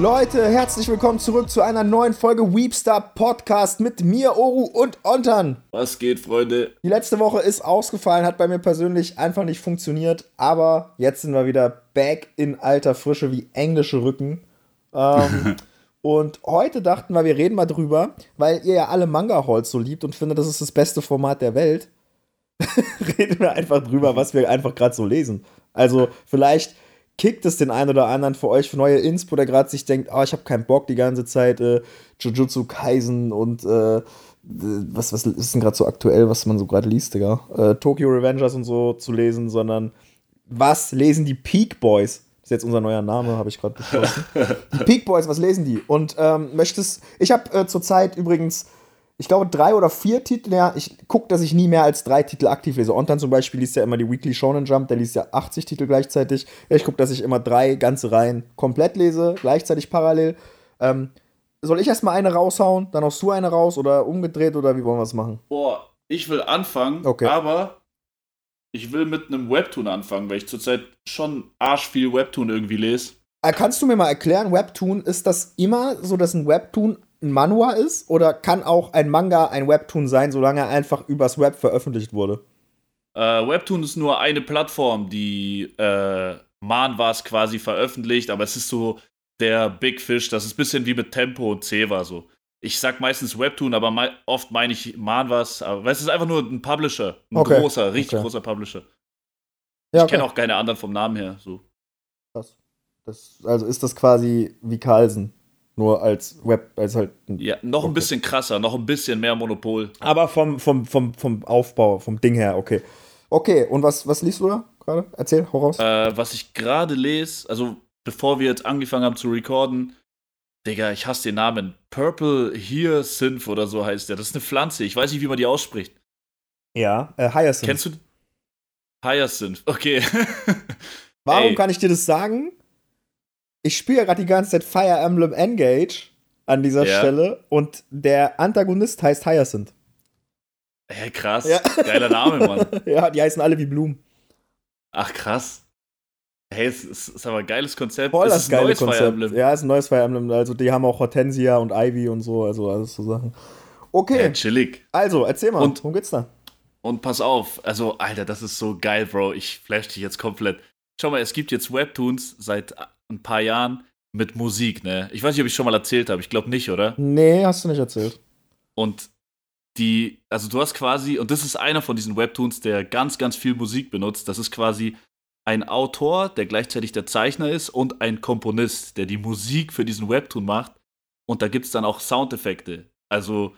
Leute, herzlich willkommen zurück zu einer neuen Folge Weepstar Podcast mit mir, Oru und Ontan. Was geht, Freunde? Die letzte Woche ist ausgefallen, hat bei mir persönlich einfach nicht funktioniert, aber jetzt sind wir wieder back in alter Frische wie englische Rücken. Ähm, und heute dachten wir, wir reden mal drüber, weil ihr ja alle Manga-Halls so liebt und findet, das ist das beste Format der Welt. reden wir einfach drüber, was wir einfach gerade so lesen. Also vielleicht kickt es den einen oder anderen für euch für neue Inspo, der gerade sich denkt, oh, ich habe keinen Bock die ganze Zeit äh, Jujutsu Kaisen und äh, was, was ist denn gerade so aktuell, was man so gerade liest, Digga? Äh, Tokyo Revengers und so zu lesen, sondern was lesen die Peak Boys? Das ist jetzt unser neuer Name, habe ich gerade beschlossen. die Peak Boys, was lesen die? Und ähm, möchtest, ich habe äh, zurzeit übrigens ich glaube, drei oder vier Titel. Ja, ich gucke, dass ich nie mehr als drei Titel aktiv lese. Ontan zum Beispiel liest ja immer die Weekly Shonen Jump, der liest ja 80 Titel gleichzeitig. Ich gucke, dass ich immer drei ganze Reihen komplett lese, gleichzeitig parallel. Ähm, soll ich erstmal eine raushauen, dann haust du eine raus oder umgedreht oder wie wollen wir es machen? Boah, ich will anfangen, Okay. aber ich will mit einem Webtoon anfangen, weil ich zurzeit schon arsch viel Webtoon irgendwie lese. Äh, kannst du mir mal erklären, Webtoon, ist das immer so, dass ein Webtoon ein Manhwa ist? Oder kann auch ein Manga ein Webtoon sein, solange er einfach übers Web veröffentlicht wurde? Äh, Webtoon ist nur eine Plattform, die äh, Manwas quasi veröffentlicht, aber es ist so der Big Fish, das ist ein bisschen wie mit Tempo und Ceva so. Ich sag meistens Webtoon, aber mei oft meine ich Manwas, aber es ist einfach nur ein Publisher, ein Okay, großer, richtig okay. großer Publisher. Ja, Ich kenne auch keine anderen vom Namen her, so. Das, also ist das quasi wie Carlsen, nur als Web, als halt. ein- Ja, noch ein Okay. bisschen krasser, noch ein bisschen mehr Monopol. Aber vom, vom, vom, vom Aufbau, vom Ding her, okay. Okay, und was, was liest du da gerade? Erzähl, hau raus. Äh, was ich gerade lese, also bevor wir jetzt angefangen haben zu recorden, Digga, ich hasse den Namen. Purple Hyacinth oder so heißt der. Das ist eine Pflanze. Ich weiß nicht, wie man die ausspricht. ja, äh, Hyacinth. Kennst du? Hyacinth. Okay. Warum Ey. kann ich dir das sagen? Ich spiele ja gerade die ganze Zeit Fire Emblem Engage an dieser Ja. Stelle und der Antagonist heißt Hyacinth. Hä, krass. Ja. Geiler Name, Mann. ja, die heißen alle wie Blumen. Ach, krass. Hey, es ist, ist aber ein geiles Konzept. Voll das ist ein geile neues Fire Konzept. Emblem. Ja, ist ein neues Fire Emblem. Also die haben auch Hortensia und Ivy und so, also alles so Sachen. Okay, Ja, chillig. also erzähl mal, Und- worum geht's da? Und pass auf, also, Alter, das ist so geil, Bro. Ich flash dich jetzt komplett. Schau mal, es gibt jetzt Webtoons seit ein paar Jahren mit Musik, ne? Ich weiß nicht, ob ich schon mal erzählt habe. Ich glaube nicht, oder? Nee, hast du nicht erzählt. Und die, also du hast quasi, und das ist einer von diesen Webtoons, der ganz, ganz viel Musik benutzt. Das ist quasi ein Autor, der gleichzeitig der Zeichner ist und ein Komponist, der die Musik für diesen Webtoon macht. Und da gibt es dann auch Soundeffekte. Also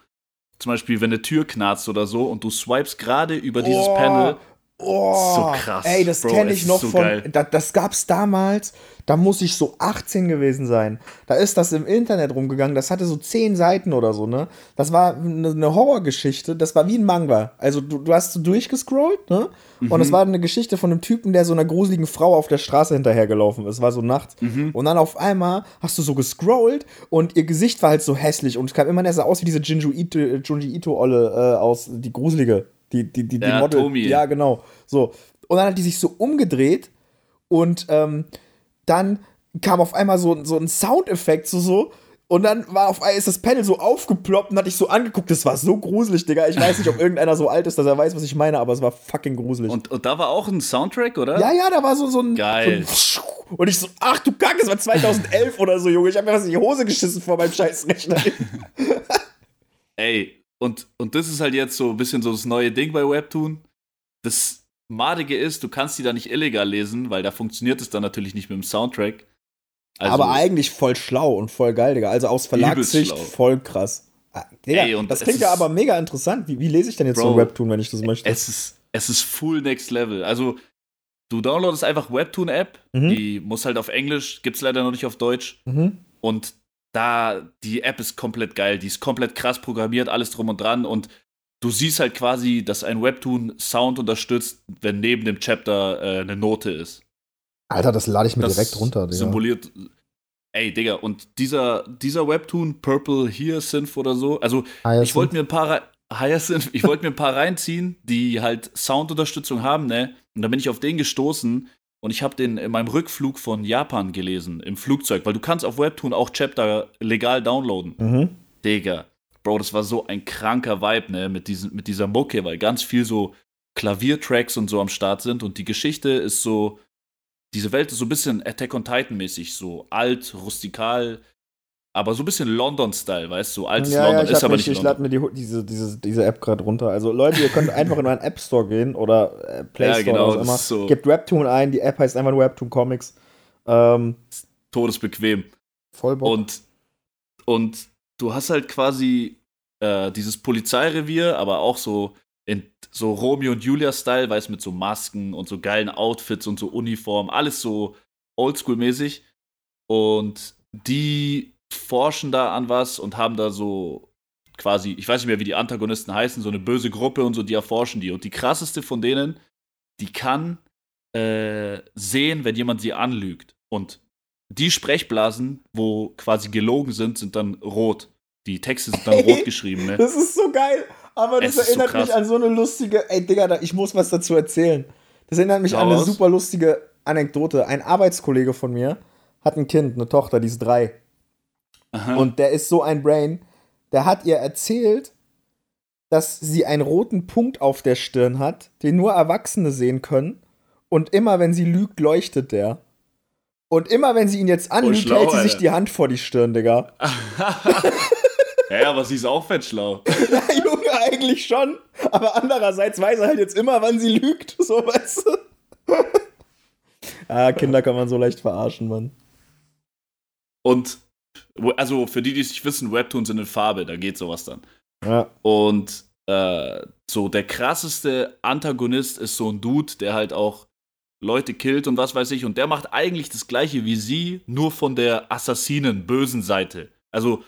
zum Beispiel, wenn eine Tür knarzt oder so und du swipes gerade über dieses Oh, Panel. Oh, So krass, Ey, das kenne ich noch so von. geil. Da, das gab's damals, da muss ich so 18 gewesen sein. Da ist das im Internet rumgegangen. Das hatte so 10 Seiten oder so, ne? Das war eine, eine Horrorgeschichte. Das war wie ein Manga. Also, du, du hast so durchgescrollt, ne? Und Mhm. es war eine Geschichte von einem Typen, der so einer gruseligen Frau auf der Straße hinterhergelaufen ist. Es war so nachts. Mhm. Und dann auf einmal hast du so gescrollt und ihr Gesicht war halt so hässlich und es kam immer, der sah aus wie diese Jinju Ito, Junji Ito-Olle äh, aus, die gruselige. Die, die, die, die Ja, Model. Tomi. Ja, genau. So. Und dann hat die sich so umgedreht und ähm, dann kam auf einmal so, so ein Soundeffekt, so so. Und dann war auf einmal ist das Panel so aufgeploppt und hatte ich so angeguckt. Das war so gruselig, Digga. Ich weiß nicht, ob irgendeiner so alt ist, dass er weiß, was ich meine, aber es war fucking gruselig. Und, und da war auch ein Soundtrack, oder? ja, ja, da war so, so ein. Geil. So ein und ich so, ach du Kacke, es war 2011 oder so, Junge. Ich habe mir was in die Hose geschissen vor meinem scheiß Rechner. Ey, und, und das ist halt jetzt so ein bisschen so das neue Ding bei Webtoon. Das Madige ist, du kannst die da nicht illegal lesen, weil da funktioniert es dann natürlich nicht mit dem Soundtrack. Also, aber eigentlich voll schlau und voll geil, Digga. Also aus Verlagssicht voll krass. Ah, Digga, Ey, das klingt ja aber mega interessant. Wie, wie lese ich denn jetzt so ein Bro, Webtoon, wenn ich das möchte? es ist, es ist full next level. Also, du downloadest einfach Webtoon-App, Mhm. die muss halt auf Englisch, gibt's leider noch nicht auf Deutsch. mhm. Und da, die App ist komplett geil, die ist komplett krass programmiert, alles drum und dran. Und du siehst halt quasi, dass ein Webtoon Sound unterstützt, wenn neben dem Chapter äh, eine Note ist. Alter, das lade ich mir Das direkt runter, Digga. Symboliert. Ey, Digga, und dieser, dieser Webtoon, Purple Hyacinth oder so, also ich wollte mir ein paar Hyacinth, ich wollte mir ein paar reinziehen, die halt Soundunterstützung haben, ne? Und dann bin ich auf den gestoßen und ich habe den in meinem Rückflug von Japan gelesen, im Flugzeug, weil du kannst auf Webtoon auch Chapter legal downloaden. Mhm. Digga, Bro, das war so ein kranker Vibe, ne, mit, diesen, mit dieser Mucke, weil ganz viel so Klaviertracks und so am Start sind und die Geschichte ist so, diese Welt ist so ein bisschen Attack on Titan mäßig, so alt, rustikal, aber so ein bisschen London-Style, weißt du, so altes Ja, London ja, ich, ist aber mich, nicht ich lade mir die, diese, diese, diese App gerade runter. Also Leute, ihr könnt einfach in euren App Store gehen oder äh, Play Ja, Store genau, oder was ist so- immer. Gebt Webtoon ein, die App heißt einfach nur Webtoon Comics. Ähm, Todesbequem. voll Bock. Und, und du hast halt quasi äh, dieses Polizeirevier, aber auch so in so Romeo und Julia-Style, weißt du, mit so Masken und so geilen Outfits und so Uniformen, alles so oldschool-mäßig. Und die forschen da an was und haben da so quasi, ich weiß nicht mehr, wie die Antagonisten heißen, so eine böse Gruppe und so, die erforschen die. Und die krasseste von denen, die kann äh, sehen, wenn jemand sie anlügt. Und die Sprechblasen, wo quasi gelogen sind, sind dann rot. Die Texte sind dann rot geschrieben, ne? Das ist so geil. Aber das Es so erinnert krass. mich an so eine lustige. Ey, Digga, ich muss was dazu erzählen. Das erinnert mich Hau an eine raus. super lustige Anekdote. Ein Arbeitskollege von mir hat ein Kind, eine Tochter, die ist drei. Aha. Und der ist so ein Brain. Der hat ihr erzählt, dass sie einen roten Punkt auf der Stirn hat, den nur Erwachsene sehen können. Und immer, wenn sie lügt, leuchtet der. Und immer, wenn sie ihn jetzt anlügt, schlau, hält sie sich Alter. die Hand vor die Stirn, Digga. ja, aber sie ist auch fett schlau. Ja, Junge, eigentlich schon. Aber andererseits weiß er halt jetzt immer, wann sie lügt. So, weißt du? ah, Kinder kann man so leicht verarschen, Mann. Und, also für die, die es nicht wissen, Webtoons sind in Farbe, da geht sowas dann. Ja. Und äh, so der krasseste Antagonist ist so ein Dude, der halt auch Leute killt und was weiß ich. Und der macht eigentlich das gleiche wie sie, nur von der Assassinen, bösen Seite. Also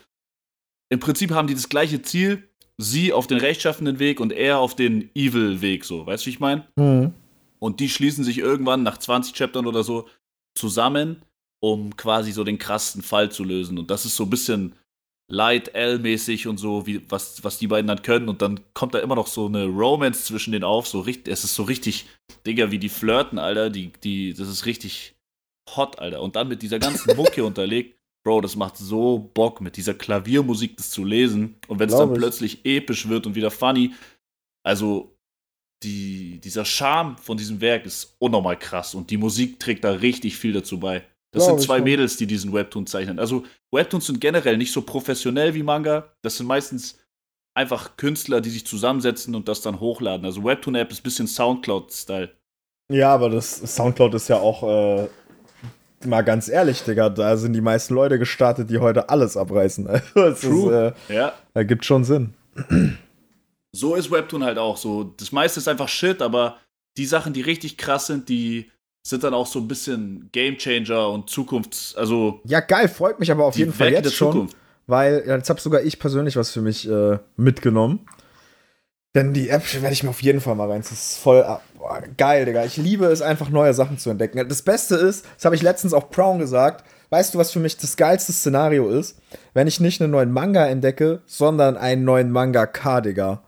im Prinzip haben die das gleiche Ziel, sie auf den rechtschaffenden Weg und er auf den Evil-Weg, so. Weißt du, wie ich meine? Hm. Und die schließen sich irgendwann nach 20 Chaptern oder so zusammen, um quasi so den krassen Fall zu lösen. Und das ist so ein bisschen Light L-mäßig und so, wie, was, was die beiden dann können. Und dann kommt da immer noch so eine Romance zwischen denen auf. So richtig, es ist so richtig, Digga, wie die flirten, Alter. Die, die, das ist richtig hot, Alter. Und dann mit dieser ganzen Mucke unterlegt. Bro, das macht so Bock, mit dieser Klaviermusik das zu lesen. Und wenn es dann ich. plötzlich episch wird und wieder funny. Also, die, dieser Charme von diesem Werk ist unnormal krass. Und die Musik trägt da richtig viel dazu bei. Das Glaub sind zwei. Mädels, die diesen Webtoon zeichnen. Also, Webtoons sind generell nicht so professionell wie Manga. Das sind meistens einfach Künstler, die sich zusammensetzen und das dann hochladen. Also, Webtoon-App ist ein bisschen Soundcloud-Style. Ja, aber das Soundcloud ist ja auch, äh, mal ganz ehrlich, Digga, da sind die meisten Leute gestartet, die heute alles abreißen. Also, True. Ist, äh, Ja. da gibt schon Sinn. So ist Webtoon halt auch. So, das meiste ist einfach Shit, aber die Sachen, die richtig krass sind, die sind dann auch so ein bisschen Gamechanger und Zukunfts-, also Ja, geil, freut mich aber auf jeden Fall jetzt schon. weil ja, jetzt habe sogar ich persönlich was für mich äh, mitgenommen. Denn die App werde ich mir auf jeden Fall mal rein. Das ist voll ah, boah, geil, Digga. Ich liebe es einfach, neue Sachen zu entdecken. Das Beste ist, das habe ich letztens auch Brown gesagt, weißt du, was für mich das geilste Szenario ist? Wenn ich nicht einen neuen Manga entdecke, sondern einen neuen Manga-K, Digga.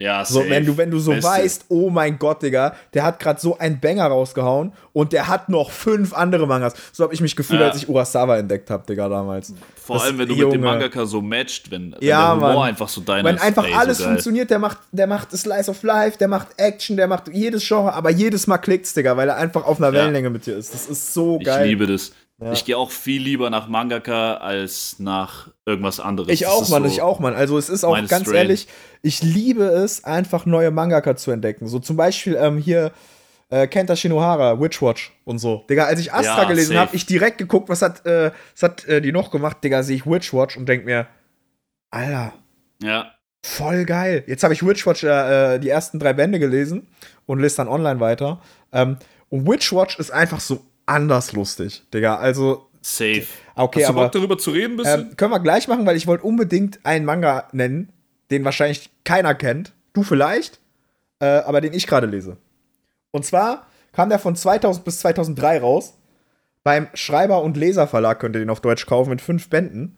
Ja, So, wenn du, wenn du so Beste. weißt, oh mein Gott, Digga, der hat gerade so einen Banger rausgehauen und der hat noch fünf andere Mangas. So habe ich mich gefühlt, Ja. als ich Urasawa entdeckt habe, Digga, damals. Vor Das- allem, wenn du Junge. mit dem Mangaka so matcht, wenn, wenn Ja, der Humor Mann. einfach so deiner Wenn ist. einfach ey, alles so funktioniert, der macht, der macht Slice of Life, der macht Action, der macht jedes Genre, aber jedes Mal klickt's, Digga, weil er einfach auf einer Ja. Wellenlänge mit dir ist. Das ist so Ich geil. liebe das. Ja. Ich gehe auch viel lieber nach Mangaka als nach irgendwas anderes. Ich Das auch, Mann, so, ich auch, Mann. Also es ist auch ganz Strain. ehrlich, ich liebe es, einfach neue Mangaka zu entdecken. So zum Beispiel ähm, hier äh, Kenta Shinohara, Witchwatch und so. Digga, als ich Astra Ja, gelesen habe, ich direkt geguckt, was hat, äh, was hat äh, die noch gemacht, Digga, sehe ich Witchwatch und denk mir, Alter, Ja, voll geil. Jetzt habe ich Witchwatch äh, die ersten drei Bände gelesen und lese dann online weiter. Ähm, und Witchwatch ist einfach so anders lustig, Digga. Also, safe. okay, Hast du aber. Bock darüber zu reden bisschen? Ähm, können wir gleich machen, weil ich wollte unbedingt einen Manga nennen, den wahrscheinlich keiner kennt. Du vielleicht, äh, aber den ich gerade lese. Und zwar kam der von 2000 bis 2003 raus. Beim Schreiber- und Leserverlag könnt ihr den auf Deutsch kaufen mit fünf Bänden.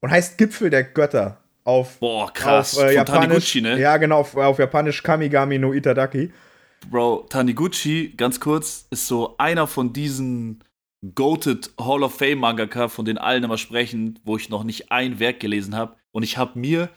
Und heißt Gipfel der Götter. Auf, Boah, krass. auf äh, Von Japanisch. Taniguchi, ne? Ja, genau, auf, auf Japanisch Kamigami no Itadaki. Bro, Taniguchi, ganz kurz, ist so einer von diesen Goated Hall of Fame Mangaka, von denen allen immer sprechen, wo ich noch nicht ein Werk gelesen habe. Und ich habe mir,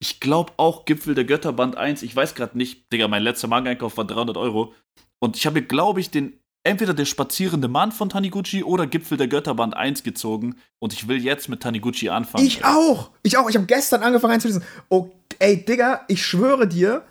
ich glaube auch Gipfel der Götter Band 1, ich weiß gerade nicht, Digga, mein letzter Manga-Einkauf war 300 Euro. Und ich habe mir, glaube ich, den entweder der spazierende Mann von Taniguchi oder Gipfel der Götter Band 1 gezogen. Und ich will jetzt mit Taniguchi anfangen. Ich auch! Ich auch! Ich habe gestern angefangen einzulesen. Oh, ey, Digga, ich schwöre dir,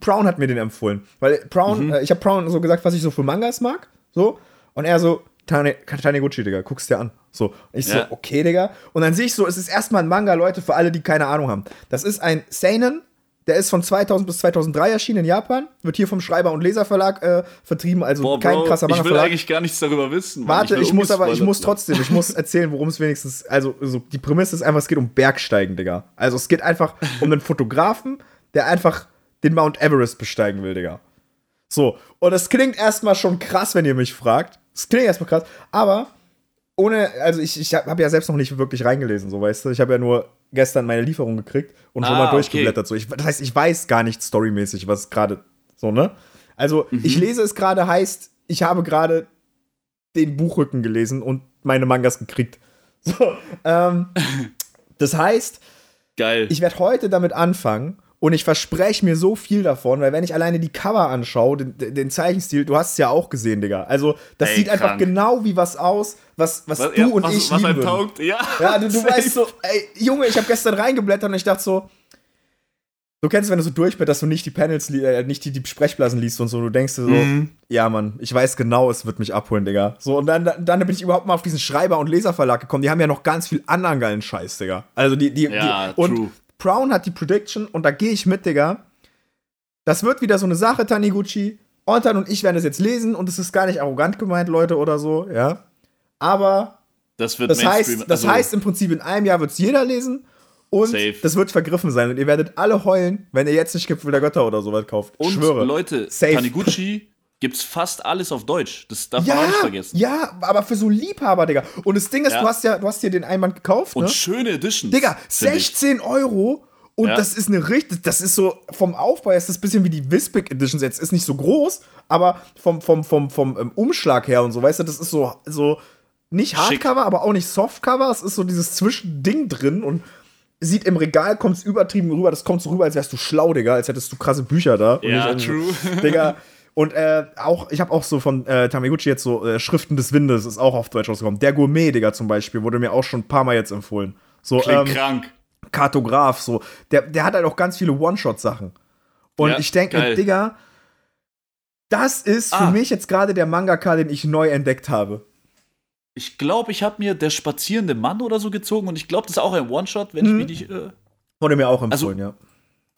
Brown hat mir den empfohlen. Weil Brown, mhm. äh, ich habe Brown so gesagt, was ich so für Mangas mag. So. Und er so, Taniguchi, Digga, guck's dir an. So. Und ich ja. so, okay, Digga. Und dann sehe ich so, es ist erstmal ein Manga, Leute, für alle, die keine Ahnung haben. Das ist ein Seinen, der ist von 2000 bis 2003 erschienen in Japan, wird hier vom Schreiber- und Leserverlag äh, vertrieben, also Boah, kein Bro, krasser Manga. Ich will eigentlich gar nichts darüber wissen. Mann. Warte, ich, ich muss aber, ich muss trotzdem, ich muss erzählen, worum es wenigstens, also so, die Prämisse ist einfach, es geht um Bergsteigen, Digga. Also es geht einfach um einen Fotografen, der einfach den Mount Everest besteigen will, Digga. So, und das klingt erstmal schon krass, wenn ihr mich fragt. Das klingt erstmal krass, aber ohne, also ich, ich habe ja selbst noch nicht wirklich reingelesen, so weißt du. Ich habe ja nur gestern meine Lieferung gekriegt und ah, schon mal durchgeblättert. Okay. So. Ich, das heißt, ich weiß gar nicht storymäßig, was gerade so, ne? Also, mhm. ich lese es gerade, heißt, ich habe gerade den Buchrücken gelesen und meine Mangas gekriegt. So, ähm, das heißt, Geil. ich werde heute damit anfangen und ich verspreche mir so viel davon, weil wenn ich alleine die Cover anschaue, den, den Zeichenstil, du hast es ja auch gesehen, Digga. Also, das ey, sieht krank. einfach genau wie was aus, was, was, was du ja, und was, ich was lieben taugt. Ja, ja du, du weißt so, ey, Junge, ich habe gestern reingeblättert und ich dachte so, du kennst, wenn du so durch bist, dass du nicht die Panels, äh, nicht die, die Sprechblasen liest und so, du denkst dir so, mhm. ja, Mann, ich weiß genau, es wird mich abholen, Digga. So, und dann, dann bin ich überhaupt mal auf diesen Schreiber- und Leserverlag gekommen. Die haben ja noch ganz viel anderen geilen Scheiß, Digga. Also, die, die, ja, die und true. Brown hat die Prediction und da gehe ich mit, Digga. Das wird wieder so eine Sache, Taniguchi. Ontan und ich werden das jetzt lesen und es ist gar nicht arrogant gemeint, Leute, oder so, ja. Aber das, wird das heißt, das also heißt im Prinzip, in einem Jahr wird es jeder lesen und safe. das wird vergriffen sein und ihr werdet alle heulen, wenn ihr jetzt nicht Gipfel der Götter oder sowas kauft. Und Schwöre. Leute, safe. Taniguchi gibt's fast alles auf Deutsch. Das darf ja, man auch nicht vergessen. Ja, aber für so Liebhaber, Digga. Und das Ding ist, ja. du hast ja, du hast dir den Einband gekauft. Und ne? schöne Editions. Digga, 16 Euro. Und ja. das ist eine richtig, das ist so, vom Aufbau ist das ein bisschen wie die Wispig Editions jetzt. Ist nicht so groß, aber vom, vom, vom, vom, vom ähm, Umschlag her und so, weißt du, das ist so, so nicht Hardcover, Schick. aber auch nicht Softcover. Es ist so dieses Zwischending drin und sieht im Regal, kommt es übertrieben rüber. Das kommt so rüber, als wärst du schlau, Digga, als hättest du krasse Bücher da. Ja, true. Digga, Und äh, auch, ich habe auch so von äh, Tameguchi jetzt so äh, Schriften des Windes, ist auch auf Deutsch rausgekommen. Der Gourmet, Digga, zum Beispiel, wurde mir auch schon ein paar Mal jetzt empfohlen. So, Klingt ähm, krank. Kartograf, so. Der, der hat halt auch ganz viele One-Shot-Sachen. Und ja, ich denke, Digga, das ist ah. für mich jetzt gerade der Mangaka, den ich neu entdeckt habe. Ich glaube, ich habe mir der spazierende Mann oder so gezogen und ich glaube, das ist auch ein One-Shot, wenn mhm. ich mich nicht. Äh Wurde mir auch empfohlen, also, ja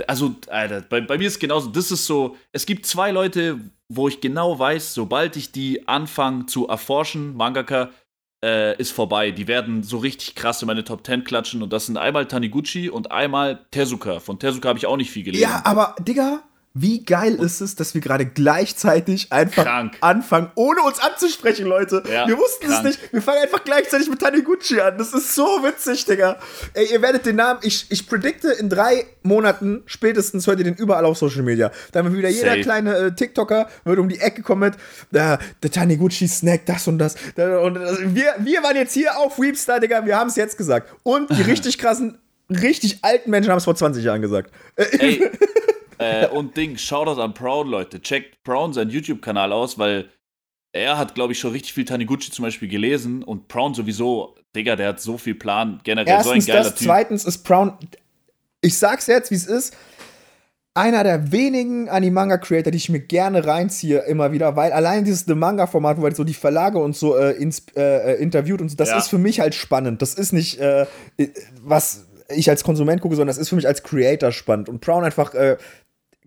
also, Alter, bei, bei mir ist genauso. Das ist so, es gibt zwei Leute, wo ich genau weiß, sobald ich die anfange zu erforschen, Mangaka, äh, ist vorbei. Die werden so richtig krass in meine Top 10 klatschen. Und das sind einmal Taniguchi und einmal Tezuka. Von Tezuka habe ich auch nicht viel gelesen. Ja, aber, Digga, wie geil ist es, dass wir gerade gleichzeitig einfach krank. anfangen, ohne uns anzusprechen, Leute. Ja, wir wussten krank. es nicht. Wir fangen einfach gleichzeitig mit Taniguchi an. Das ist so witzig, Digga. Ey, ihr werdet den Namen, ich, ich predikte, in drei Monaten spätestens hört ihr den überall auf Social Media. Dann wird wieder jeder Safe. kleine äh, TikToker wird um die Ecke kommen mit, äh, der Taniguchi Snack, das und das. Und also, wir, wir waren jetzt hier auf Weepstar, Digga. Wir haben es jetzt gesagt. Und die richtig krassen, richtig alten Menschen haben es vor 20 Jahren gesagt. Ey. Äh, und Ding, Shoutout an Brown, Leute. Checkt Brown seinen YouTube-Kanal aus, weil er hat, glaube ich, schon richtig viel Taniguchi zum Beispiel gelesen und Brown sowieso, Digga, der hat so viel Plan. Generell Erstens so ein geiler das, Typ. Zweitens ist Brown, ich sag's jetzt, wie es ist, einer der wenigen Animanga-Creator, die ich mir gerne reinziehe, immer wieder, weil allein dieses The Manga-Format, wo er so die Verlage und so äh, ins, äh, äh, interviewt und so, das ja. ist für mich halt spannend. Das ist nicht, äh, was ich als Konsument gucke, sondern das ist für mich als Creator spannend. Und Brown einfach äh,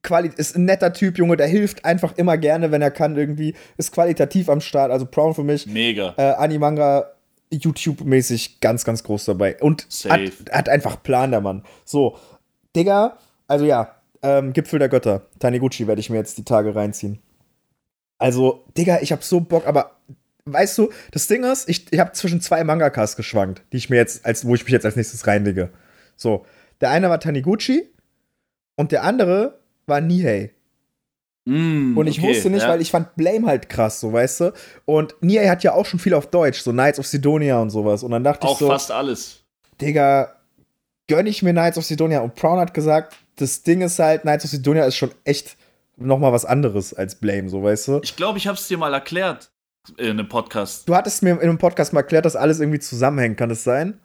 Quali ist ein netter Typ, Junge, der hilft einfach immer gerne, wenn er kann, irgendwie. Ist qualitativ am Start. Also Brown für mich. Mega. Äh, Animanga YouTube-mäßig ganz, ganz groß dabei. Und hat, hat, einfach Plan, der Mann. So, Digga, also ja, ähm, Gipfel der Götter. Taniguchi werde ich mir jetzt die Tage reinziehen. Also, Digga, ich hab so Bock, aber weißt du, das Ding ist, ich, ich habe zwischen zwei Mangakas geschwankt, die ich mir jetzt, als, wo ich mich jetzt als nächstes reinlege. So, der eine war Taniguchi und der andere war Nihei. Mm, und ich okay, wusste nicht, ja. weil ich fand Blame halt krass, so weißt du. Und Nia hat ja auch schon viel auf Deutsch, so Knights of Sidonia und sowas. Und dann dachte auch ich so. Auch fast alles. Digga, gönn ich mir Knights of Sidonia. Und Brown hat gesagt, das Ding ist halt, Knights of Sidonia ist schon echt noch mal was anderes als Blame, so weißt du. Ich glaube, ich hab's dir mal erklärt in einem Podcast. Du hattest mir in einem Podcast mal erklärt, dass alles irgendwie zusammenhängt, kann das sein?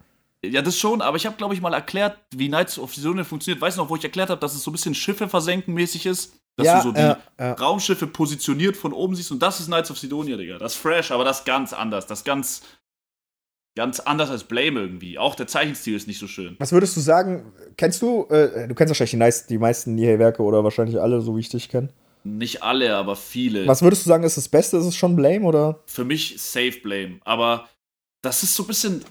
Ja, das schon, aber ich habe, glaube ich, mal erklärt, wie Knights of Sidonia funktioniert. Weißt du noch, wo ich erklärt habe, dass es so ein bisschen Schiffe versenken mäßig ist? Dass ja, du so die ja, ja. Raumschiffe positioniert von oben siehst und das ist Knights of Sidonia, Digga. Das ist fresh, aber das ist ganz anders. Das ist ganz, ganz anders als Blame irgendwie. Auch der Zeichenstil ist nicht so schön. Was würdest du sagen? Kennst du, äh, du kennst wahrscheinlich die, nice, die meisten Nihei-Werke oder wahrscheinlich alle, so wie ich dich kenne? Nicht alle, aber viele. Was würdest du sagen, ist das Beste? Ist es schon Blame oder? Für mich safe Blame. Aber das ist so ein bisschen.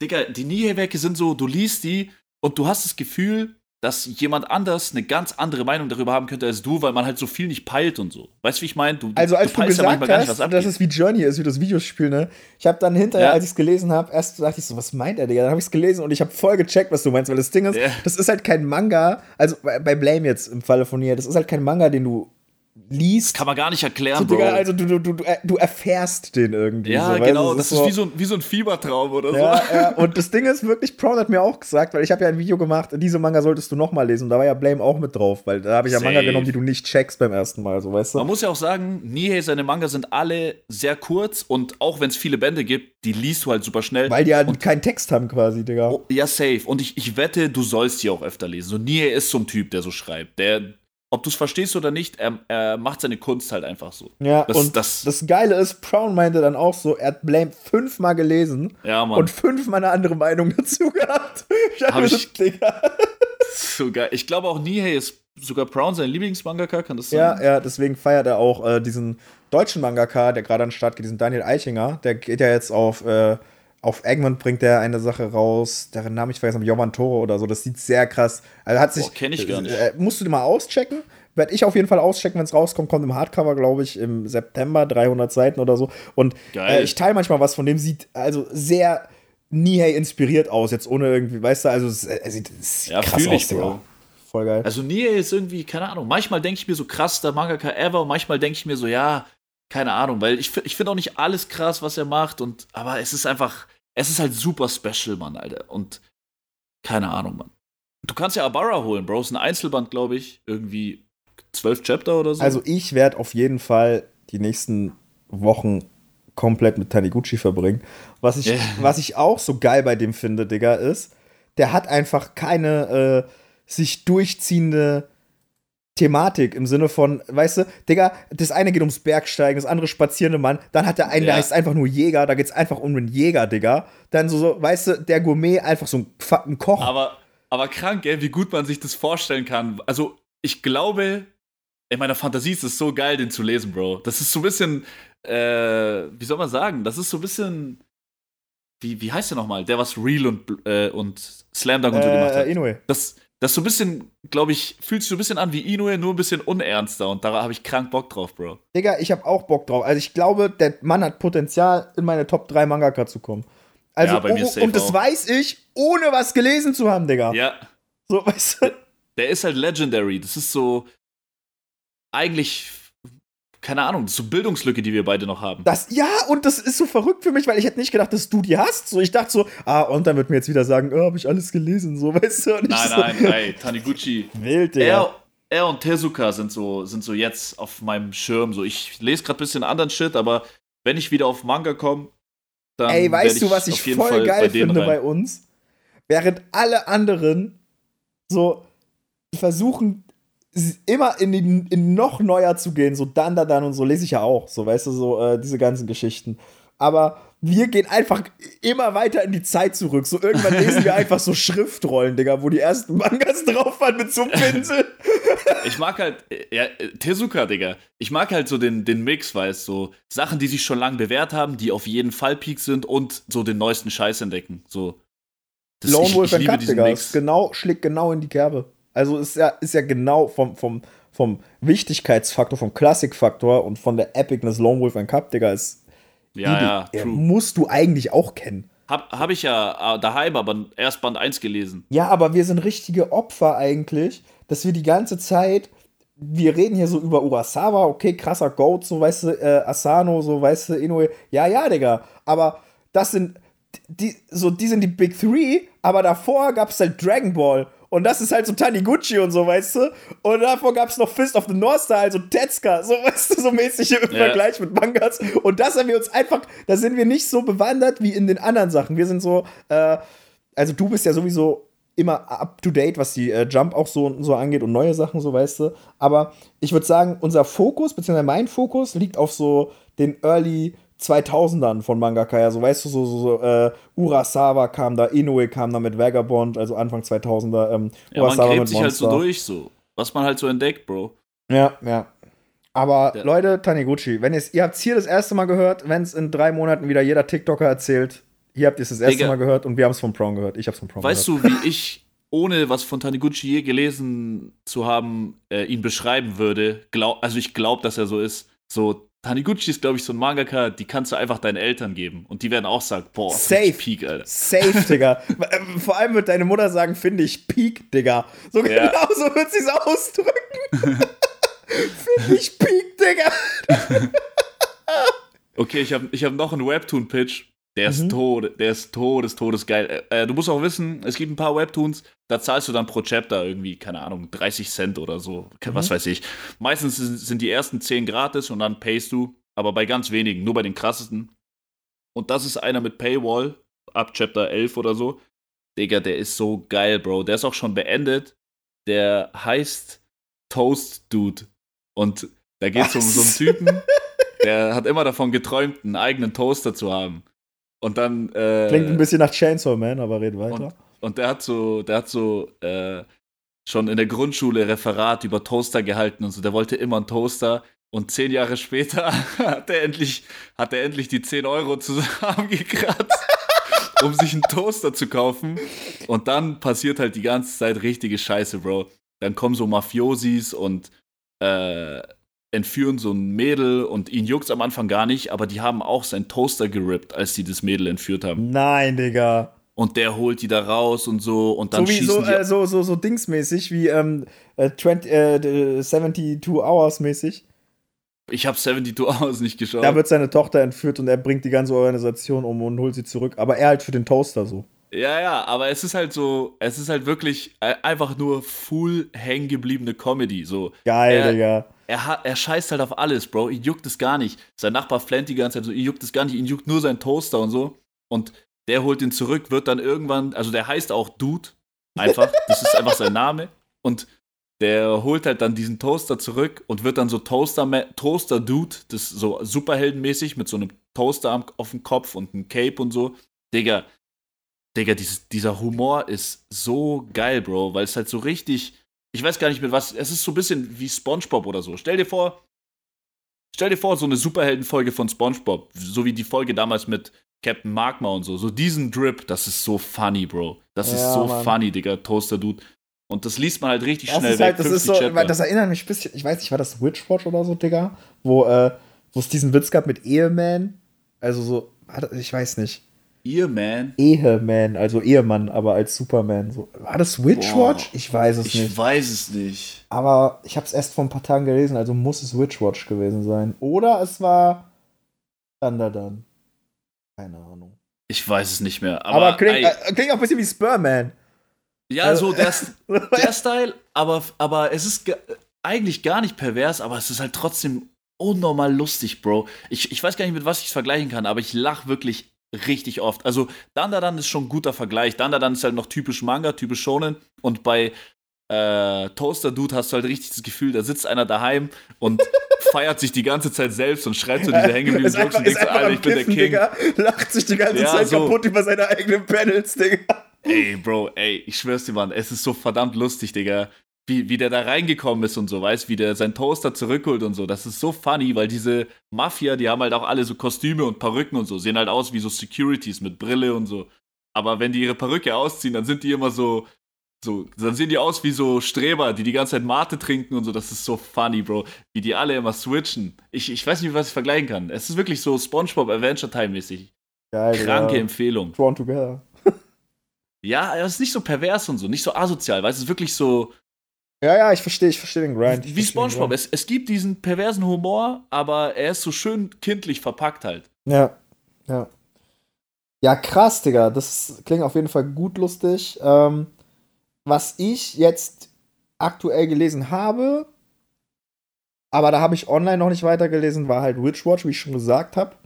Digga, die Nihei-Werke sind so, du liest die und du hast das Gefühl, dass jemand anders eine ganz andere Meinung darüber haben könnte als du, weil man halt so viel nicht peilt und so. Weißt du, wie ich meine? Du, also als du, du gesagt ja hast, dass es wie Journey ist, wie das Videospiel, ne? Ich habe dann hinterher, ja. als ich es gelesen habe, erst dachte ich so, was meint er, Digga? Dann habe ich es gelesen und ich habe voll gecheckt, was du meinst, weil das Ding ist, ja. das ist halt kein Manga, also bei Blame jetzt im Falle von ihr, das ist halt kein Manga, den du liest. Kann man gar nicht erklären, so, Digga, Also du, du, du, du erfährst den irgendwie. Ja, so, genau. Das, das ist, so, wie, so ein, wie so ein Fiebertraum oder ja, so. Ja, und das Ding ist wirklich, Brown hat mir auch gesagt, weil ich habe ja ein Video gemacht, diese Manga solltest du nochmal lesen. Und da war ja Blame auch mit drauf, weil da habe ich ja. Manga genommen, die du nicht checkst beim ersten Mal, so weißt du. Man muss ja auch sagen, Nihei, seine Manga sind alle sehr kurz und auch wenn es viele Bände gibt, die liest du halt super schnell. Weil die halt keinen Text haben quasi, Digga. Oh, ja, safe. Und ich, ich wette, du sollst die auch öfter lesen. So Nihei ist so ein Typ, der so schreibt. Der ob du es verstehst oder nicht, er, er, macht seine Kunst halt einfach so. Ja, das, und das, das Geile ist, Brown meinte dann auch so, er hat Blame fünfmal gelesen ja, Mann. und fünfmal eine andere Meinung dazu gehabt. Ich hab, ich, Digga. So geil. Ich glaube auch Nihei ist sogar Brown sein Lieblingsmangaka, kann das sein? Ja, ja, deswegen feiert er auch äh, diesen deutschen Mangaka, der gerade an den Start geht, diesen Daniel Eichinger. Der geht ja jetzt auf äh, auf Egmont bringt er eine Sache raus, deren Name ich vergessen habe, Jovan Tore oder so. Das sieht sehr krass. Also hat sich. Boah, kenn ich gar nicht. Äh, musst du dir mal auschecken. Werde ich auf jeden Fall auschecken, wenn es rauskommt. Kommt im Hardcover, glaube ich, im September, 300 Seiten oder so. Und äh, ich teile manchmal was von dem, sieht also sehr Nihei inspiriert aus, jetzt ohne irgendwie, weißt du, also es, es sieht ja, krass aus, ich, Bro. Voll geil. Also Nihei ist irgendwie, keine Ahnung, manchmal denke ich mir so krass, der Mangaka ever, und manchmal denke ich mir so, ja, keine Ahnung, weil ich, ich finde auch nicht alles krass, was er macht, und aber es ist einfach, es ist halt super special, Mann, Alter. Und keine Ahnung, Mann. Du kannst ja Abara holen, Bro. Ist ein Einzelband, glaube ich. Irgendwie zwölf Chapter oder so. Also ich werde auf jeden Fall die nächsten Wochen komplett mit Taniguchi verbringen. Was ich, yeah. was ich auch so geil bei dem finde, Digga, ist, der hat einfach keine äh, sich durchziehende Thematik im Sinne von, weißt du, Digga, das eine geht ums Bergsteigen, das andere spazierende Mann, dann hat der eine, ja. der heißt einfach nur Jäger, da geht's einfach um einen Jäger, Digga. Dann so, so weißt du, der Gourmet einfach so ein, ein Koch. Aber, aber krank, gell, wie gut man sich das vorstellen kann. Also, ich glaube, in meiner Fantasie ist es so geil, den zu lesen, Bro. Das ist so ein bisschen, äh, wie soll man sagen, das ist so ein bisschen, wie, wie heißt der nochmal? Der, was Real und, äh, und Slam Dunk und so gemacht hat. Inoue. Das, das so ein bisschen, glaube ich, fühlt sich so ein bisschen an wie Inoue, nur ein bisschen unernster und da habe ich krank Bock drauf, Bro. Digga, ich habe auch Bock drauf. Also ich glaube, der Mann hat Potenzial, in meine Top 3 Mangaka zu kommen. Also, ja, bei mir oh, und das auch. weiß ich, ohne was gelesen zu haben, Digga. Ja. So, weißt du? Der, der ist halt legendary. Das ist so eigentlich keine Ahnung, das ist so Bildungslücke, die wir beide noch haben. Das, ja, und das ist so verrückt für mich, weil ich hätte nicht gedacht, dass du die hast. So, ich dachte so, ah, und dann wird mir jetzt wieder sagen, oh, habe ich alles gelesen, so, weißt du? Und nein, so, nein, nein, Taniguchi. Wild, ja. Er, er und Tezuka sind so, sind so jetzt auf meinem Schirm. So, ich lese gerade ein bisschen anderen Shit, aber wenn ich wieder auf Manga komme, dann. Ey, weißt du, was ich voll Fall geil finde rein. bei uns? Während alle anderen so versuchen, immer in, in, in noch neuer zu gehen, so dann, dann, dann und so lese ich ja auch, so weißt du, so äh, diese ganzen Geschichten. Aber wir gehen einfach immer weiter in die Zeit zurück. So irgendwann lesen wir einfach so Schriftrollen, Digga, wo die ersten Mangas drauf waren mit so einem Pinsel. Ich mag halt, ja, Tezuka, Digga. Ich mag halt so den, den Mix, weißt du, so Sachen, die sich schon lange bewährt haben, die auf jeden Fall Peak sind und so den neuesten Scheiß entdecken. So. Das, Lone Wolf ich, ich and Cut, Digga, genau, schlägt genau in die Kerbe. Also ist ja, ist ja genau vom, vom, vom Wichtigkeitsfaktor, vom Klassikfaktor und von der Epicness Lone Wolf and Cup, Digga, ist. Ja, ja. Musst du eigentlich auch kennen. Hab, hab ich ja äh, daheim, aber erst Band 1 gelesen. Ja, aber wir sind richtige Opfer eigentlich, dass wir die ganze Zeit wir reden hier so über Urasawa, okay, krasser Goat, so weißt du, äh, Asano, so weißt du, Inoue. Ja, ja, Digga. Aber das sind, die, so, die sind die Big Three, aber davor gab es halt Dragon Ball. Und das ist halt so Taniguchi und so, weißt du? Und davor gab es noch Fist of the North Star, also Tetsuka, so, weißt du, so mäßig im ja. Vergleich mit Mangas. Und das haben wir uns einfach, da sind wir nicht so bewandert wie in den anderen Sachen. Wir sind so, äh, also du bist ja sowieso immer up to date, was die äh, Jump auch so, so angeht und neue Sachen, so weißt du. Aber ich würde sagen, unser Fokus, beziehungsweise mein Fokus, liegt auf so den Early 2000ern von Mangaka, ja, so weißt du, so, so, so äh, Urasawa kam da, Inoue kam da mit Vagabond, also Anfang 2000er. Ähm, ja, Urasawa man gräbt sich halt so durch, so, was man halt so entdeckt, Bro. Ja, ja. Aber ja. Leute, Taniguchi, wenn ihr ihr habt es hier das erste Mal gehört, wenn es in drei Monaten wieder jeder TikToker erzählt, hier habt ihr es das erste Digga, Mal gehört und wir haben es von Prong gehört. Ich hab's von Prong weißt gehört. Weißt du, wie ich, ohne was von Taniguchi je gelesen zu haben, äh, ihn beschreiben würde? Glaub, also ich glaube, dass er so ist. So, Taniguchi ist, glaube ich, so ein Mangaka, die kannst du einfach deinen Eltern geben. Und die werden auch sagen, boah, safe, Peak, Alter. Safe, Digga. Vor allem wird deine Mutter sagen, finde ich Peak, Digga. So ja. genau so wird sie es ausdrücken. finde ich Peak, Digga. okay, ich habe ich hab noch einen Webtoon-Pitch. Der ist mhm. tot, der ist todes, todes geil. Äh, du musst auch wissen, es gibt ein paar Webtoons, da zahlst du dann pro Chapter irgendwie, keine Ahnung, 30 Cent oder so, mhm. was weiß ich. Meistens sind die ersten 10 gratis und dann payst du, aber bei ganz wenigen, nur bei den krassesten. Und das ist einer mit Paywall, ab Chapter 11 oder so. Digga, der ist so geil, Bro. Der ist auch schon beendet. Der heißt Toast Dude. Und da geht es um so einen Typen, der hat immer davon geträumt, einen eigenen Toaster zu haben. Und dann. Äh, Klingt ein bisschen nach Chainsaw Man, aber red weiter. Und, und der hat so, der hat so äh, schon in der Grundschule Referat über Toaster gehalten und so. Der wollte immer einen Toaster. Und zehn Jahre später hat er endlich, hat er endlich die 10 Euro zusammengekratzt, um sich einen Toaster zu kaufen. Und dann passiert halt die ganze Zeit richtige Scheiße, Bro. Dann kommen so Mafiosis und äh, entführen so ein Mädel und ihn juckt's am Anfang gar nicht, aber die haben auch seinen Toaster gerippt, als die das Mädel entführt haben. Nein, Digga. Und der holt die da raus und so und dann so wie, schießen so, die. Äh, so, so, so dingsmäßig wie ähm, äh, 20, äh, 72 Hours mäßig. Ich habe 72 Hours nicht geschaut. Da wird seine Tochter entführt und er bringt die ganze Organisation um und holt sie zurück. Aber er halt für den Toaster so. Ja, ja, aber es ist halt so, es ist halt wirklich äh, einfach nur full hängen gebliebene Comedy. So. Geil, er, Digga er, er scheißt halt auf alles, Bro. Ihn juckt es gar nicht. Sein Nachbar flennt die ganze Zeit so, ihn juckt es gar nicht, ihn juckt nur sein Toaster und so. Und der holt ihn zurück, wird dann irgendwann, also der heißt auch Dude, einfach. das ist einfach sein Name. Und der holt halt dann diesen Toaster zurück und wird dann so Toaster, Toaster Dude, das ist so superheldenmäßig mit so einem Toaster auf dem Kopf und einem Cape und so. Digga, Digga, dieses, dieser Humor ist so geil, Bro, weil es halt so richtig ich weiß gar nicht mit was, es ist so ein bisschen wie SpongeBob oder so. Stell dir vor, stell dir vor, so eine Superheldenfolge von SpongeBob, so wie die Folge damals mit Captain Magma und so. So diesen Drip, das ist so funny, Bro. Das ja, ist so Mann. funny, Digga, Toaster Dude. Und das liest man halt richtig das schnell ist halt, weg. Das ist so, das erinnert mich ein bisschen, ich weiß nicht, war das Witchwatch oder so, Digga? Wo, äh, wo es diesen Witz gab mit Eheman. Also so, ich weiß nicht. Eheman? Eheman, also Ehemann, aber als Superman. So. War das Witchwatch? Ich weiß es ich nicht. Ich weiß es nicht. Aber ich habe es erst vor ein paar Tagen gelesen, also muss es Witchwatch gewesen sein. Oder es war Thunderdun. Keine Ahnung. Ich weiß es nicht mehr. Aber, aber klingt, äh, klingt, auch ein bisschen wie Spurman. Ja, also, so der, der Style, aber, aber es ist eigentlich gar nicht pervers, aber es ist halt trotzdem unnormal lustig, Bro. Ich, ich weiß gar nicht, mit was ich es vergleichen kann, aber ich lache wirklich richtig oft. Also Dandadan ist schon ein guter Vergleich. Dandadan ist halt noch typisch Manga, typisch Shonen. Und bei äh, Toaster Dude hast du halt richtig das Gefühl, da sitzt einer daheim und feiert sich die ganze Zeit selbst und schreibt so diese hängebliebenen Jokes und denkt so, Alter, ich bin der King. Digga, lacht sich die ganze ja, Zeit so. kaputt über seine eigenen Panels, Digga. Ey, Bro, ey, ich schwör's dir, Mann, es ist so verdammt lustig, Digga wie, wie der da reingekommen ist und so, weißt, wie der seinen Toaster zurückholt und so. Das ist so funny, weil diese Mafia, die haben halt auch alle so Kostüme und Perücken und so, sehen halt aus wie so Securities mit Brille und so. Aber wenn die ihre Perücke ausziehen, dann sind die immer so, so, dann sehen die aus wie so Streber, die die ganze Zeit Mate trinken und so. Das ist so funny, Bro. Wie die alle immer switchen. Ich, ich weiß nicht, was ich vergleichen kann. Es ist wirklich so SpongeBob Adventure Time mäßig. Geil, Kranke ja. Empfehlung. Drawn together. ja, es ist nicht so pervers und so, nicht so asozial, weil es ist wirklich so, Ja, ja, ich verstehe, ich verstehe den Grind. Wie SpongeBob. Es, es gibt diesen perversen Humor, aber er ist so schön kindlich verpackt halt. Ja, ja. Ja, krass, Digga. Das klingt auf jeden Fall gut lustig. Ähm, was ich jetzt aktuell gelesen habe, aber da habe ich online noch nicht weitergelesen, war halt Witchwatch, wie ich schon gesagt habe.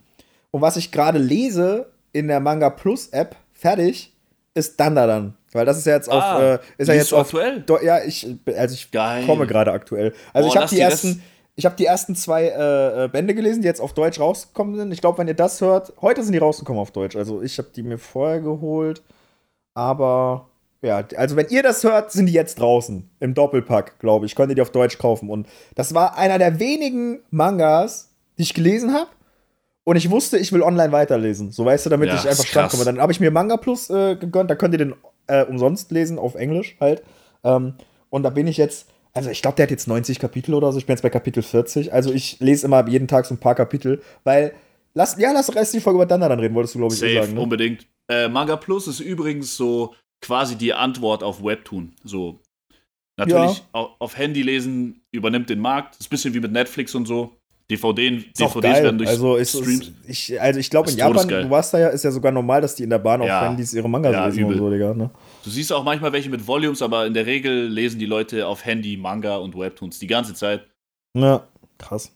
Und was ich gerade lese in der Manga Plus App, fertig, ist Dandadan. Weil das ist ja jetzt auf. Ah, äh, ist ja jetzt auf, aktuell? Ja, ich, also ich Geil. komme gerade aktuell. Also Boah, ich habe die ersten, ich habe die ersten zwei äh, äh, Bände gelesen, die jetzt auf Deutsch rausgekommen sind. Ich glaube, wenn ihr das hört, heute sind die rausgekommen auf Deutsch. Also ich habe die mir vorher geholt, aber ja, also wenn ihr das hört, sind die jetzt draußen im Doppelpack, glaube ich. Könnt ihr die auf Deutsch kaufen und das war einer der wenigen Mangas, die ich gelesen habe. Und ich wusste, ich will online weiterlesen. So weißt du, damit Ja, ich einfach krass. komme. Dann habe ich mir Manga Plus äh, gegönnt, da könnt ihr den äh, umsonst lesen, auf Englisch halt. Ähm, und da bin ich jetzt, also ich glaube, der hat jetzt 90 Kapitel oder so. Ich bin jetzt bei Kapitel 40. Also ich lese immer jeden Tag so ein paar Kapitel, weil. Lass, ja, lass erst die Folge über Dandadan reden, wolltest du, glaube ich, eh Safe, sagen. Ne? unbedingt. Äh, Manga Plus ist übrigens so quasi die Antwort auf Webtoon. So. Natürlich, Ja. au- auf Handy lesen übernimmt den Markt. Ist ein bisschen wie mit Netflix und so. DVD, Ist auch DVDs werden durch also, ist, Streams. ich, also ich glaube, in Japan, du warst da ja, ist ja sogar normal, dass die in der Bahn auf Ja. Handys ihre Mangas Ja, lesen und übel. so, Digga. Ne? Du siehst auch manchmal welche mit Volumes, aber in der Regel lesen die Leute auf Handy Manga und Webtoons die ganze Zeit. Ja, krass.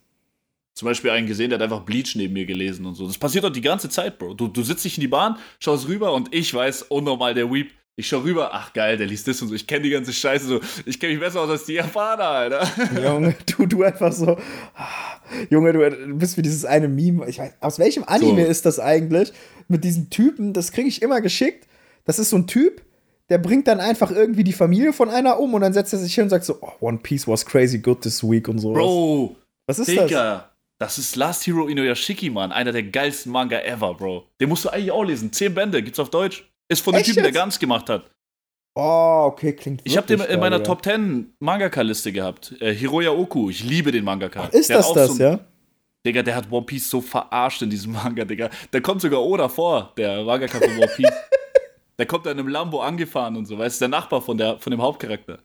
Zum Beispiel einen gesehen, der hat einfach Bleach neben mir gelesen und so. Das passiert doch die ganze Zeit, Bro. Du, du sitzt dich in die Bahn, schaust rüber und ich weiß, unnormal der Weep. Ich schau rüber, ach geil, der liest das und so. Ich kenne die ganze Scheiße so. Ich kenne mich besser aus als die Japaner, Alter. Junge, du, du einfach so. Junge, du, du bist wie dieses eine Meme. Ich weiß, aus welchem Anime So. ist das eigentlich? Mit diesem Typen, das kriege ich immer geschickt. Das ist so ein Typ, der bringt dann einfach irgendwie die Familie von einer um und dann setzt er sich hin und sagt so: oh, One Piece was crazy good this week und so. Bro, was ist das? Digga. Das ist Last Hero Inuyashiki, Mann. Einer der geilsten Manga ever, Bro. Den musst du eigentlich auch lesen. Zehn Bände, gibt's auf Deutsch. Ist von dem Echt Typen, der jetzt? Ganz gemacht hat. Oh, okay, klingt Ich habe den in meiner Top 10 Mangaka-Liste gehabt. Äh, Hiroya Oku. Ich liebe den Mangaka. Ach, ist Der das das, so ja? Digga, der hat One Piece so verarscht in diesem Manga, Digga. Da kommt sogar Oda vor, der Mangaka von One Piece. der kommt da in einem Lambo angefahren und so, weißt du, der Nachbar von, der, von dem Hauptcharakter.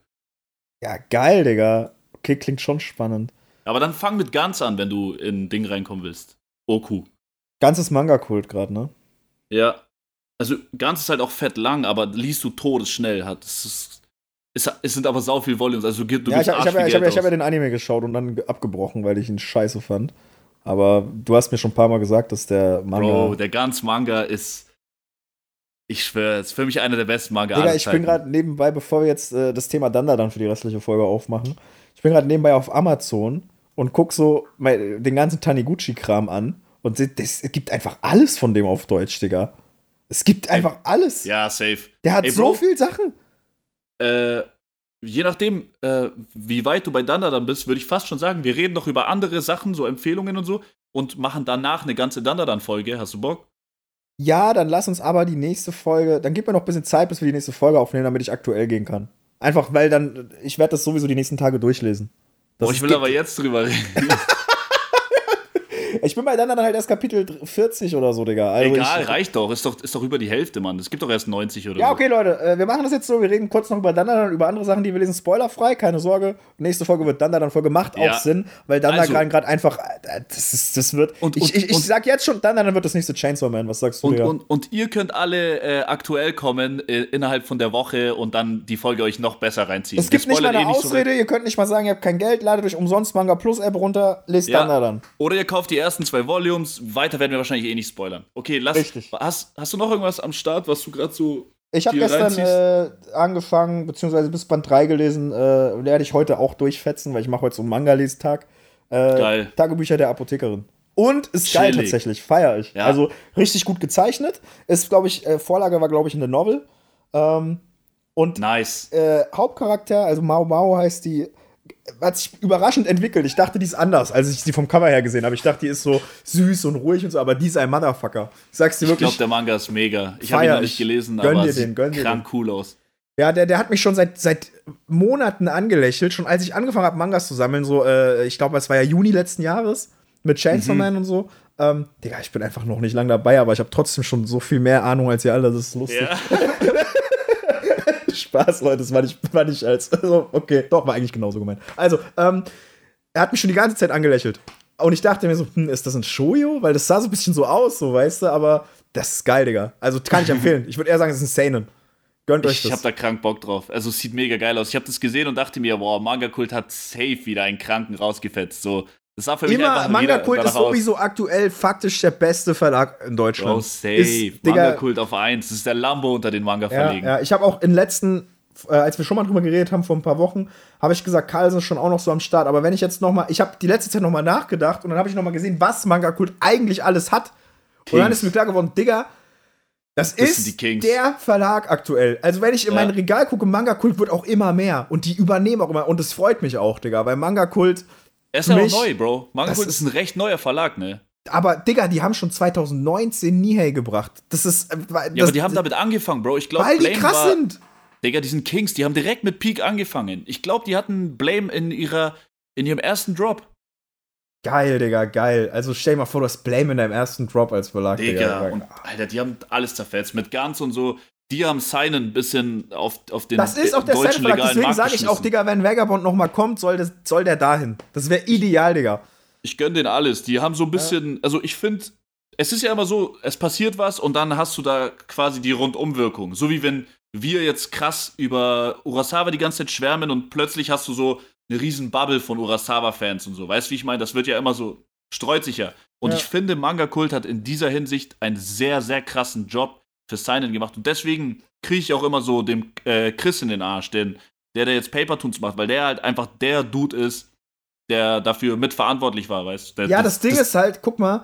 Ja, geil, Digga. Okay, klingt schon spannend. Aber dann fang mit Ganz an, wenn du in ein Ding reinkommen willst. Oku. Ganzes Manga-Kult gerade, ne? Ja. Also, Ganz ist halt auch fett lang, aber liest du todesschnell. Hat, es, ist, es, es sind aber sau viel Volumes. Also, du, ja, ich habe ich hab, ja- ich hab, ich hab ja den Anime geschaut und dann ge- abgebrochen, weil ich ihn scheiße fand. Aber du hast mir schon ein paar Mal gesagt, dass der Manga. Bro, der Ganz Manga ist. Ich schwöre, ist für mich einer der besten Manga Digga, ich bin gerade nebenbei, bevor wir jetzt äh, das Thema Danda dann für die restliche Folge aufmachen, ich bin gerade nebenbei auf Amazon und guck so mein, den ganzen Taniguchi-Kram an und es gibt einfach alles von dem auf Deutsch, Digga. Es gibt einfach alles. Ja, safe. Der hat Ey, so Bro. viel Sachen. äh, je nachdem, äh, wie weit du bei Danda dann bist, würde ich fast schon sagen, wir reden doch über andere Sachen, so Empfehlungen und so, und machen danach eine ganze Dandadan-Folge. Hast du Bock? Ja, dann lass uns aber die nächste Folge, dann gib mir noch ein bisschen Zeit, bis wir die nächste Folge aufnehmen, damit ich aktuell gehen kann. Einfach, weil dann, ich werde das sowieso die nächsten Tage durchlesen. Das Boah, ich will aber jetzt drüber reden. Ich bin bei dann halt erst Kapitel 40 oder so, Digga. Also Egal, ich, reicht doch. Ist, doch. ist doch über die Hälfte, Mann. Es gibt doch erst 90 oder Ja, so. okay, Leute, äh, wir machen das jetzt so. Wir reden kurz noch über Danda und über andere Sachen, die wir lesen. Spoilerfrei, keine Sorge. Nächste Folge wird Danda dann Folge. Macht Ja. auch Sinn, weil Danda Also- gerade einfach. äh, Das, ist, das wird. Und- ich, und- ich, ich und- sag jetzt schon, Danda dann wird das nächste Chainsaw Man. Was sagst du, Und, Digga? und, und ihr könnt alle äh, aktuell kommen äh, innerhalb von der Woche und dann die Folge euch noch besser reinziehen. es gibt nicht mal eine eh nicht so Ausrede. ihr könnt nicht mal sagen, ihr habt kein Geld. Ladet euch umsonst Manga Plus App runter. Lest Ja. Danda dann. Oder ihr kauft die ersten zwei Volumes. Weiter werden wir wahrscheinlich eh nicht spoilern. Okay, lass. Richtig. Hast, hast du noch irgendwas am Start, was du gerade so. Ich habe gestern äh, angefangen, beziehungsweise bis Band 3 gelesen. Äh, werde ich heute auch durchfetzen, weil ich mache heute so einen Manga-Lesetag. Äh, Geil. Tagebücher der Apothekerin. Und ist geil Chillig. tatsächlich, feiere ich. Ja. Also richtig gut gezeichnet. Ist, glaube ich, äh, Vorlage war, glaube ich, eine Novel. Ähm, und Nice. äh, Hauptcharakter, also Mao Mao heißt die, hat sich überraschend entwickelt. Ich dachte, die ist anders, als ich sie vom Cover her gesehen habe. Ich dachte, die ist so süß und ruhig und so, aber die ist ein Motherfucker. Ich sag's dir Ich wirklich. glaube, der Manga ist mega. Ich habe ihn noch nicht ich. gelesen, Gönn aber dir den, sieht gönn dir krank cool aus. Ja, der, der hat mich schon seit, seit Monaten angelächelt. Schon als ich angefangen habe, Mangas zu sammeln, so, äh, ich glaube, es war ja Juni letzten Jahres mit Chainsaw Mhm. Man und so. Ähm, Digga, ich bin einfach noch nicht lange dabei, aber ich habe trotzdem schon so viel mehr Ahnung als ihr alle. Das ist lustig. Ja. Spaß, Leute, das war nicht, war nicht als. Also, okay, doch, war eigentlich genauso gemeint. Also, ähm, er hat mich schon die ganze Zeit angelächelt. Und ich dachte mir so, hm, ist das ein Shoujo? Weil das sah so ein bisschen so aus, so, weißt du, aber das ist geil, Digga. Also kann ich empfehlen. Ich würde eher sagen, es ist ein Seinen. Gönnt euch Ich das. hab da krank Bock drauf. Also es sieht mega geil aus. Ich habe das gesehen und dachte mir, boah, Manga Kult hat safe wieder einen Kranken rausgefetzt. So, das sah für mich Immer, Manga Kult ist sowieso aktuell faktisch der beste Verlag in Deutschland. Bro, safe. Ist, Manga Kult auf 1. Das ist der Lambo unter den ja, Manga-Verlegen. ja, ich habe auch in letzten, äh, als wir schon mal drüber geredet haben vor ein paar Wochen, habe ich gesagt, Carlsen ist schon auch noch so am Start. Aber wenn ich jetzt noch mal, ich habe die letzte Zeit noch mal nachgedacht und dann habe ich noch mal gesehen, was Manga Kult eigentlich alles hat. Und dann Kings. ist mir klar geworden, Digga, das, Das ist Kings. der Verlag aktuell. Also wenn ich in Ja. mein Regal gucke, Manga Kult wird auch immer mehr und die übernehmen auch immer und das freut mich auch, Digga, weil Manga Kult Er ist ja auch neu, Bro. Kult ist ein recht neuer Verlag, ne? aber Digga, die haben schon 2019 Nihei gebracht. Das ist äh, das, Ja, aber die haben damit angefangen, Bro. Ich glaube, weil die Blame krass war, sind. Digga, die sind Kings. Die haben direkt mit Peak angefangen. Ich glaube, die hatten Blame in ihrer in ihrem ersten Drop. Geil, Digga, geil. Also stell dir mal vor, du hast Blame in deinem ersten Drop als Verlag, Digga, Digga. und Alter, die haben alles zerfetzt mit Guns und so. Die haben Sign ein bisschen auf, auf den Das ist auch der deutschen legalen deswegen sage ich auch. Digga, wenn Vagabond noch mal kommt, soll, das, soll der dahin. Das wäre ideal, Digga. Ich gönn denen alles. Die haben so ein bisschen, also ich finde, es ist ja immer so, es passiert was und dann hast du da quasi die Rundumwirkung. So wie wenn wir jetzt krass über Urasawa die ganze Zeit schwärmen und plötzlich hast du so eine riesen Bubble von Urasawa-Fans und so. Weißt du, wie ich meine? Das wird ja immer so, streut sich ja. Und Ja. ich finde, Manga Kult hat in dieser Hinsicht einen sehr, sehr krassen Job für Seinen gemacht. Und deswegen kriege ich auch immer so dem äh, Chris in den Arsch, den, der, der jetzt Papertoons macht, weil der halt einfach der Dude ist, der dafür mitverantwortlich war, weißt du? Ja, das, Ding ist halt, guck mal,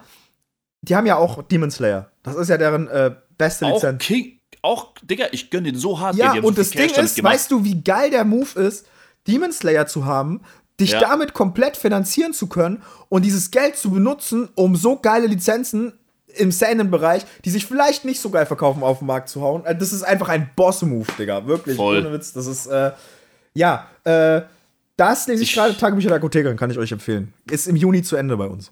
die haben ja auch Demon Slayer. Das ist ja deren äh, beste auch Lizenz. King, auch, Digga, ich gönn den so hart. Ja, und so das Ding Cash ist, weißt du, wie geil der Move ist, Demon Slayer zu haben, dich Ja. damit komplett finanzieren zu können und dieses Geld zu benutzen, um so geile Lizenzen im Seinen-Bereich, die sich vielleicht nicht so geil verkaufen, auf den Markt zu hauen. Äh, Das ist einfach ein Boss-Move, Digga. Wirklich, Voll. ohne Witz. Das ist, äh, ja, äh, das lese ich, Ich- gerade, Tagebücher der Apothekerin, kann ich euch empfehlen. Ist im Juni zu Ende bei uns.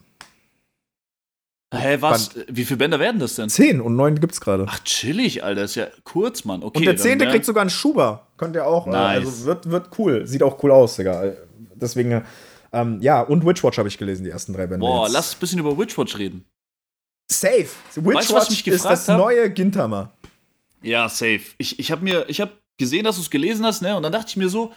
Hä, was? Wie viele Bänder werden das denn? Zehn und neun gibt's gerade. Ach, chillig, Alter. Ist ja kurz, Mann. Okay, Und der zehnte kriegt sogar einen Schuber. Könnt ihr auch. äh, Nice. Also wird, wird cool. Sieht auch cool aus, Digga. Deswegen, ähm, ja, und Witchwatch habe ich gelesen, die ersten drei Bände. Boah, jetzt. lass ein bisschen über Witchwatch reden. Safe. Weißt du, was Witchwatch ich ist das hab? neue Gintama. Ja, safe. Ich, ich habe mir, ich habe gesehen, dass du es gelesen hast, ne? Und dann dachte ich mir so,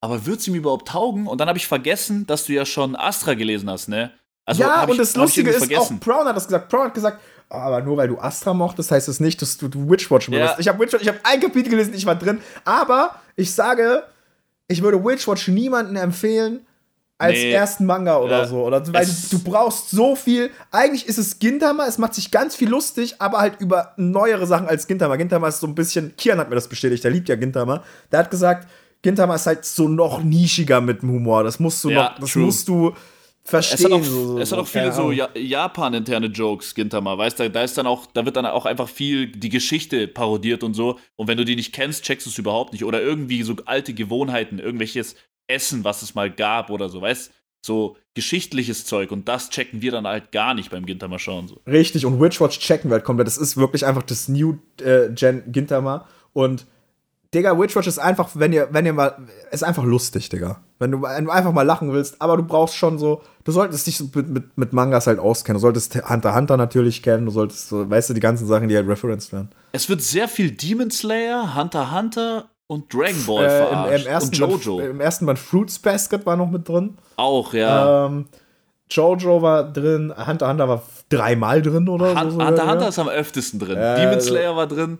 aber wird sie mir überhaupt taugen? Und dann habe ich vergessen, dass du ja schon Astra gelesen hast, ne? Also ja, und ich, das Lustige ist, auch Brown hat das gesagt. Brown hat gesagt, "Ah, aber nur weil du Astra mochtest, heißt es nicht, dass du, du Witchwatch benutzt. Ja. Ich habe Witchwatch, ich habe ein Kapitel gelesen, ich war drin. Aber ich sage, ich würde Witchwatch niemandem empfehlen als Nee. ersten Manga oder Ja. so. Oder, weil du, Es- du brauchst so viel. Eigentlich ist es Gintama, es macht sich ganz viel lustig, aber halt über neuere Sachen als Gintama. Gintama ist so ein bisschen, Kian hat mir das bestätigt, der liebt ja Gintama. Der hat gesagt, Gintama ist halt so noch nischiger mit dem Humor. Das musst du Ja, noch, das true. musst du Es verstehen. hat auch, es hat auch viele so ja, Japan-interne Jokes, Gintama, weißt du, da ist dann auch, da wird dann auch einfach viel die Geschichte parodiert und so. Und wenn du die nicht kennst, checkst du es überhaupt nicht. Oder irgendwie so alte Gewohnheiten, irgendwelches Essen, was es mal gab oder so, weißt so geschichtliches Zeug. Und das checken wir dann halt gar nicht beim Gintama schauen. So. Richtig, und Witchwatch checken wir halt komplett. Das ist wirklich einfach das New äh, Gen Gintama. Und Digga, Witchwatch ist einfach, wenn ihr, wenn ihr mal, ist einfach lustig, Digga. Wenn du, wenn du einfach mal lachen willst, aber du brauchst schon so, du solltest dich so mit, mit, mit Mangas halt auskennen. Du solltest Hunter Hunter natürlich kennen, du solltest so, weißt du, die ganzen Sachen, die halt referenced werden. Es wird sehr viel Demon Slayer, Hunter Hunter und Dragon Ball Äh, im, verarscht. im, ersten und Jojo. Band, Im ersten Band Fruits Basket war noch mit drin. auch, ja. Ähm, Jojo war drin, Hunter Hunter war dreimal drin oder Hun- so. Hunter sogar, Hunter ist am öftesten drin. Ja, Demon Slayer war drin.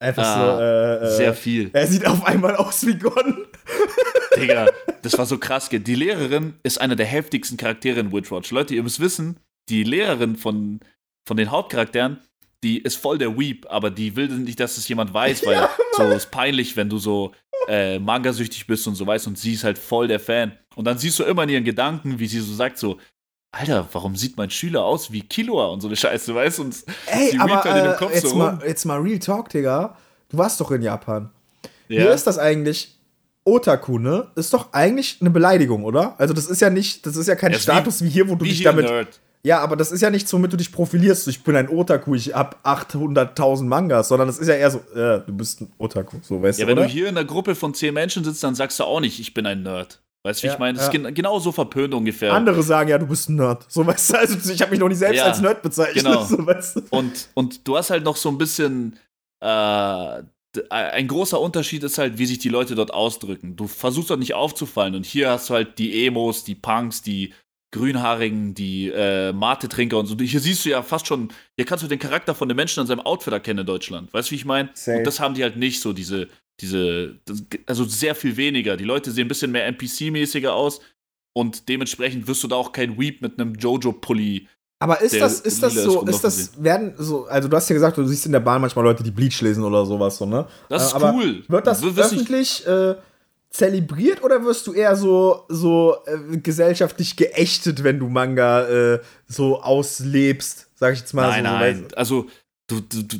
Einfach Ah, so, äh, äh, Sehr viel. Er sieht auf einmal aus wie Gon. Digga, das war so krass. Die Lehrerin ist einer der heftigsten Charaktere in Witchwatch. Leute, ihr müsst wissen, die Lehrerin von, von den Hauptcharakteren, die ist voll der Weep, aber die will nicht, dass es jemand weiß, weil so ist peinlich, wenn du so äh, Manga-süchtig bist und so weißt und sie ist halt voll der Fan. Und dann siehst du immer in ihren Gedanken, wie sie so sagt, so, Alter, warum sieht mein Schüler aus wie Killua und so eine Scheiße, weißt du? Und Ey, sie aber halt in dem äh, Kopf jetzt, so mal, jetzt mal Real Talk, Digga. Du warst doch in Japan. Wie Ja. ist das eigentlich? Otaku, ne? Ist doch eigentlich eine Beleidigung, oder? Also das ist ja nicht, das ist ja kein Ja, Status wie, hier, wo du Wie dich hier damit. Nerd. Ja, aber das ist ja nichts, womit du dich profilierst. Ich bin ein Otaku, ich hab 800.000 Mangas, sondern das ist ja eher so, äh, du bist ein Otaku, so weißt ja, du. wenn oder? du hier in einer Gruppe von zehn Menschen sitzt, dann sagst du auch nicht, ich bin ein Nerd. Weißt du, wie Ja, ich meine? Das ist ja. gen genau so verpönt ungefähr. Andere sagen ja, du bist ein Nerd. So weißt du, also ich habe mich noch nicht selbst Ja, als Nerd bezeichnet. genau. So, weißt du. Und, und du hast halt noch so ein bisschen. Äh, ein großer Unterschied ist halt, wie sich die Leute dort ausdrücken. Du versuchst dort nicht aufzufallen. Und hier hast du halt die Emos, die Punks, die Grünhaarigen, die äh, Mate-Trinker und so. Hier siehst du ja fast schon, hier kannst du den Charakter von den Menschen an seinem Outfit erkennen in Deutschland. Weißt du, wie ich meine? Und das haben die halt nicht so, diese, diese, das, also sehr viel weniger. Die Leute sehen ein bisschen mehr NPC-mäßiger aus. Und dementsprechend wirst du da auch kein Weep mit einem Jojo-Pulli Aber ist das, ist das so, ist das, werden so, also du hast ja gesagt, du siehst in der Bahn manchmal Leute, die Bleach lesen oder sowas, so, ne? Das Äh, ist aber cool. Wird das wissen- öffentlich äh, zelebriert oder wirst du eher so, so äh, gesellschaftlich geächtet, wenn du Manga äh, so auslebst, sag ich jetzt mal Nein, so? nein. weißt Also, du, du,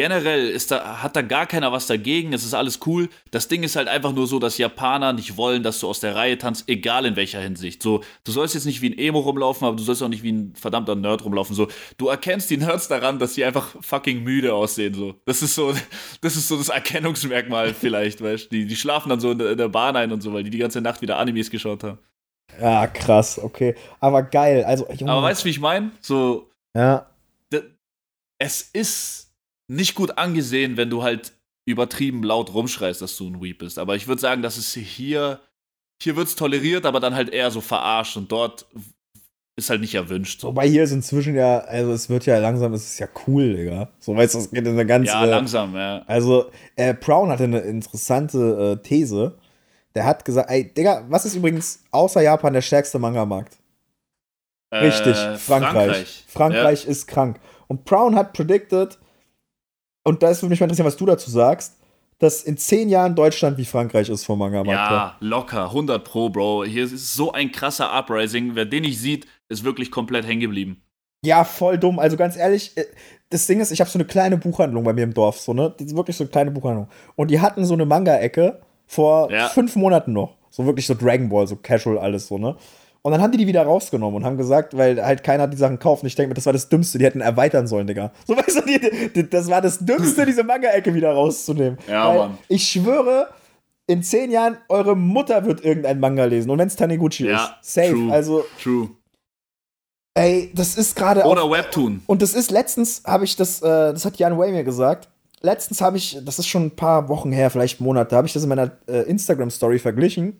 generell ist da, hat da gar keiner was dagegen. Es ist alles cool. Das Ding ist halt einfach nur so, dass Japaner nicht wollen, dass du aus der Reihe tanzt, egal in welcher Hinsicht. So, du sollst jetzt nicht wie ein Emo rumlaufen, aber du sollst auch nicht wie ein verdammter Nerd rumlaufen. So, du erkennst die Nerds daran, dass sie einfach fucking müde aussehen. So, das ist so, das ist so das Erkennungsmerkmal vielleicht, weißt du? Die, die schlafen dann so in der, in der Bahn ein und so, weil die die ganze Nacht wieder Animes geschaut haben. Ja, krass, okay. Aber geil, also, Junge. Aber weißt du, wie ich meine? So, ja. es ist nicht gut angesehen, wenn du halt übertrieben laut rumschreist, dass du ein Weep bist. Aber ich würde sagen, dass es hier, hier wird es toleriert, aber dann halt eher so verarscht und dort ist halt nicht erwünscht. So. Wobei hier ist inzwischen ja, also es wird ja langsam, es ist ja cool, Digga. So weißt du, es geht in eine ganz. Ja, äh, langsam, ja. Also, äh, Brown hatte eine interessante äh, These. Der hat gesagt, ey, Digga, was ist übrigens außer Japan der stärkste Manga-Markt? Richtig, Äh, Frankreich. Frankreich, ist krank. Und Brown hat predicted, und da ist mich mal interessieren, was du dazu sagst, dass in zehn Jahren Deutschland wie Frankreich ist vom Ja, Manga-Markt. ja, locker, 100 Pro, Bro. Hier ist so ein krasser Uprising. Wer den nicht sieht, ist wirklich komplett hängen geblieben. Ja, voll dumm. Also ganz ehrlich, äh, das Ding ist, ich habe so eine kleine Buchhandlung bei mir im Dorf, so, ne? Wirklich so eine kleine Buchhandlung. Und die hatten so eine Manga-Ecke vor Ja. fünf Monaten noch. So wirklich so Dragon Ball, so casual alles so, ne? Und dann haben die die wieder rausgenommen und haben gesagt, weil halt keiner die Sachen kauft. Und ich denke mir, das war das Dümmste, die hätten erweitern sollen, Digga. So weißt du, die, die, das war das Dümmste, diese Manga-Ecke wieder rauszunehmen. Ja, weil Mann. Ich schwöre, in zehn Jahren, eure Mutter wird irgendein Manga lesen. Und wenn es Taniguchi Ja, ist. Safe. true. Also, True. ey, das ist gerade auch. Oder Webtoon. Und das ist letztens, habe ich das, äh, das hat Jan Way mir gesagt. Letztens habe ich, das ist schon ein paar Wochen her, vielleicht Monate, habe ich das in meiner äh, Instagram-Story verglichen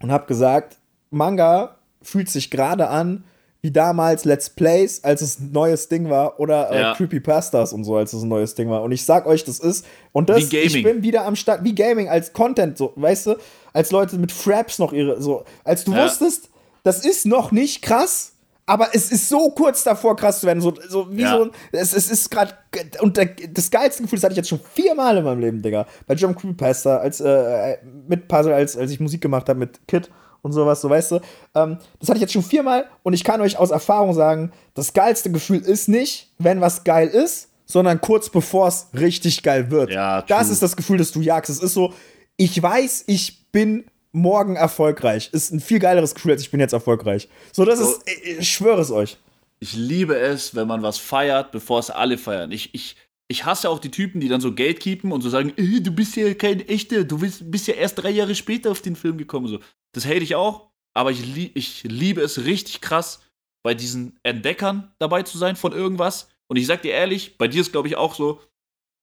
und habe gesagt, Manga fühlt sich gerade an wie damals Let's Plays, als es ein neues Ding war, oder äh, Ja. Creepypastas und so, als es ein neues Ding war. Und ich sag euch, das ist, und das, ich bin wieder am Start, wie Gaming, als Content, so, weißt du, als Leute mit Fraps noch ihre, so, als du Ja. wusstest, das ist noch nicht krass, aber es ist so kurz davor, krass zu werden. So, so wie Ja. so ein. Es, es ist gerade. Und der, das geilste Gefühl, das hatte ich jetzt schon viermal in meinem Leben, Digga. Bei Jump Creepypasta, als, äh, mit Puzzle, als, als ich Musik gemacht habe mit Kid und sowas, so weißt du. Ähm, das hatte ich jetzt schon viermal und ich kann euch aus Erfahrung sagen, das geilste Gefühl ist nicht, wenn was geil ist, sondern kurz bevor es richtig geil wird. Ja, das ist das Gefühl, das du jagst. Es ist so, ich weiß, ich bin morgen erfolgreich. Ist ein viel geileres Gefühl, als ich bin jetzt erfolgreich. So, das So. ist, ich, ich schwöre es euch. Ich liebe es, wenn man was feiert, bevor es alle feiern. Ich, ich, ich hasse auch die Typen, die dann so gatekeepen und so sagen, äh, du bist ja kein echter, du bist, bist ja erst drei Jahre später auf den Film gekommen. So. Das hate ich auch, aber ich, lie ich liebe es richtig krass, bei diesen Entdeckern dabei zu sein von irgendwas. Und ich sag dir ehrlich, bei dir ist glaube ich auch so,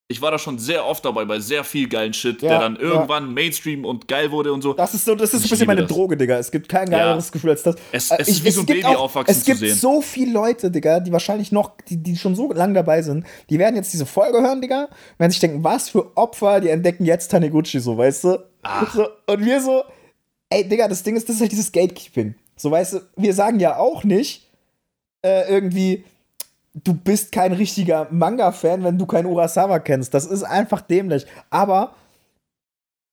ich war da schon sehr oft dabei bei sehr viel geilen Shit, Ja, der dann ja. irgendwann Mainstream und geil wurde und so. Das ist so, das ist ein Ich bisschen meine das. Droge, Digga. Es gibt kein geileres Gefühl als das. Es- Äh, es ist wie so ein gibt Baby aufwachsen Es gibt zu sehen. so viele Leute, Digga, die wahrscheinlich noch, die, die schon so lange dabei sind, die werden jetzt diese Folge hören, Digga, werden sich denken, was für Opfer, die entdecken jetzt Taniguchi, so, weißt du? So, und wir so, ey, Digga, das Ding ist, das ist halt dieses Gatekeeping. So, weißt du, wir sagen ja auch nicht, äh, irgendwie, du bist kein richtiger Manga-Fan, wenn du keinen Urasawa kennst. Das ist einfach dämlich. Aber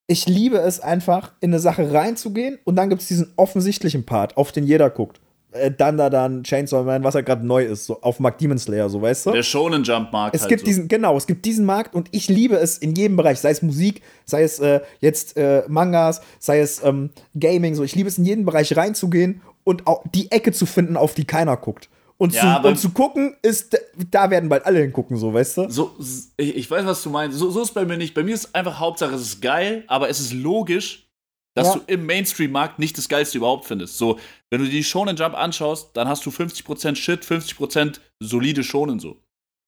ich liebe es einfach, in eine Sache reinzugehen und dann gibt es diesen offensichtlichen Part, auf den jeder guckt. Äh, dann da dann Chainsaw Man, was halt gerade neu ist, so auf Mark Demon Slayer, so weißt du? Der Shonen Jump Markt. Es halt gibt so. diesen, genau, es gibt diesen Markt und ich liebe es in jedem Bereich, sei es Musik, sei es äh, jetzt äh, Mangas, sei es ähm, Gaming, so. Ich liebe es in jeden Bereich reinzugehen und auch die Ecke zu finden, auf die keiner guckt. Und, Ja, zu, und zu gucken, ist, da werden bald alle hingucken, so, weißt du? So, ich, ich weiß, was du meinst. So, so ist bei mir nicht. Bei mir ist einfach Hauptsache, es ist geil, aber es ist logisch, dass Ja. du im Mainstream-Markt nicht das Geilste überhaupt findest. So, wenn du die Shonen Jump anschaust, dann hast du 50% Shit, 50% solide Shonen so.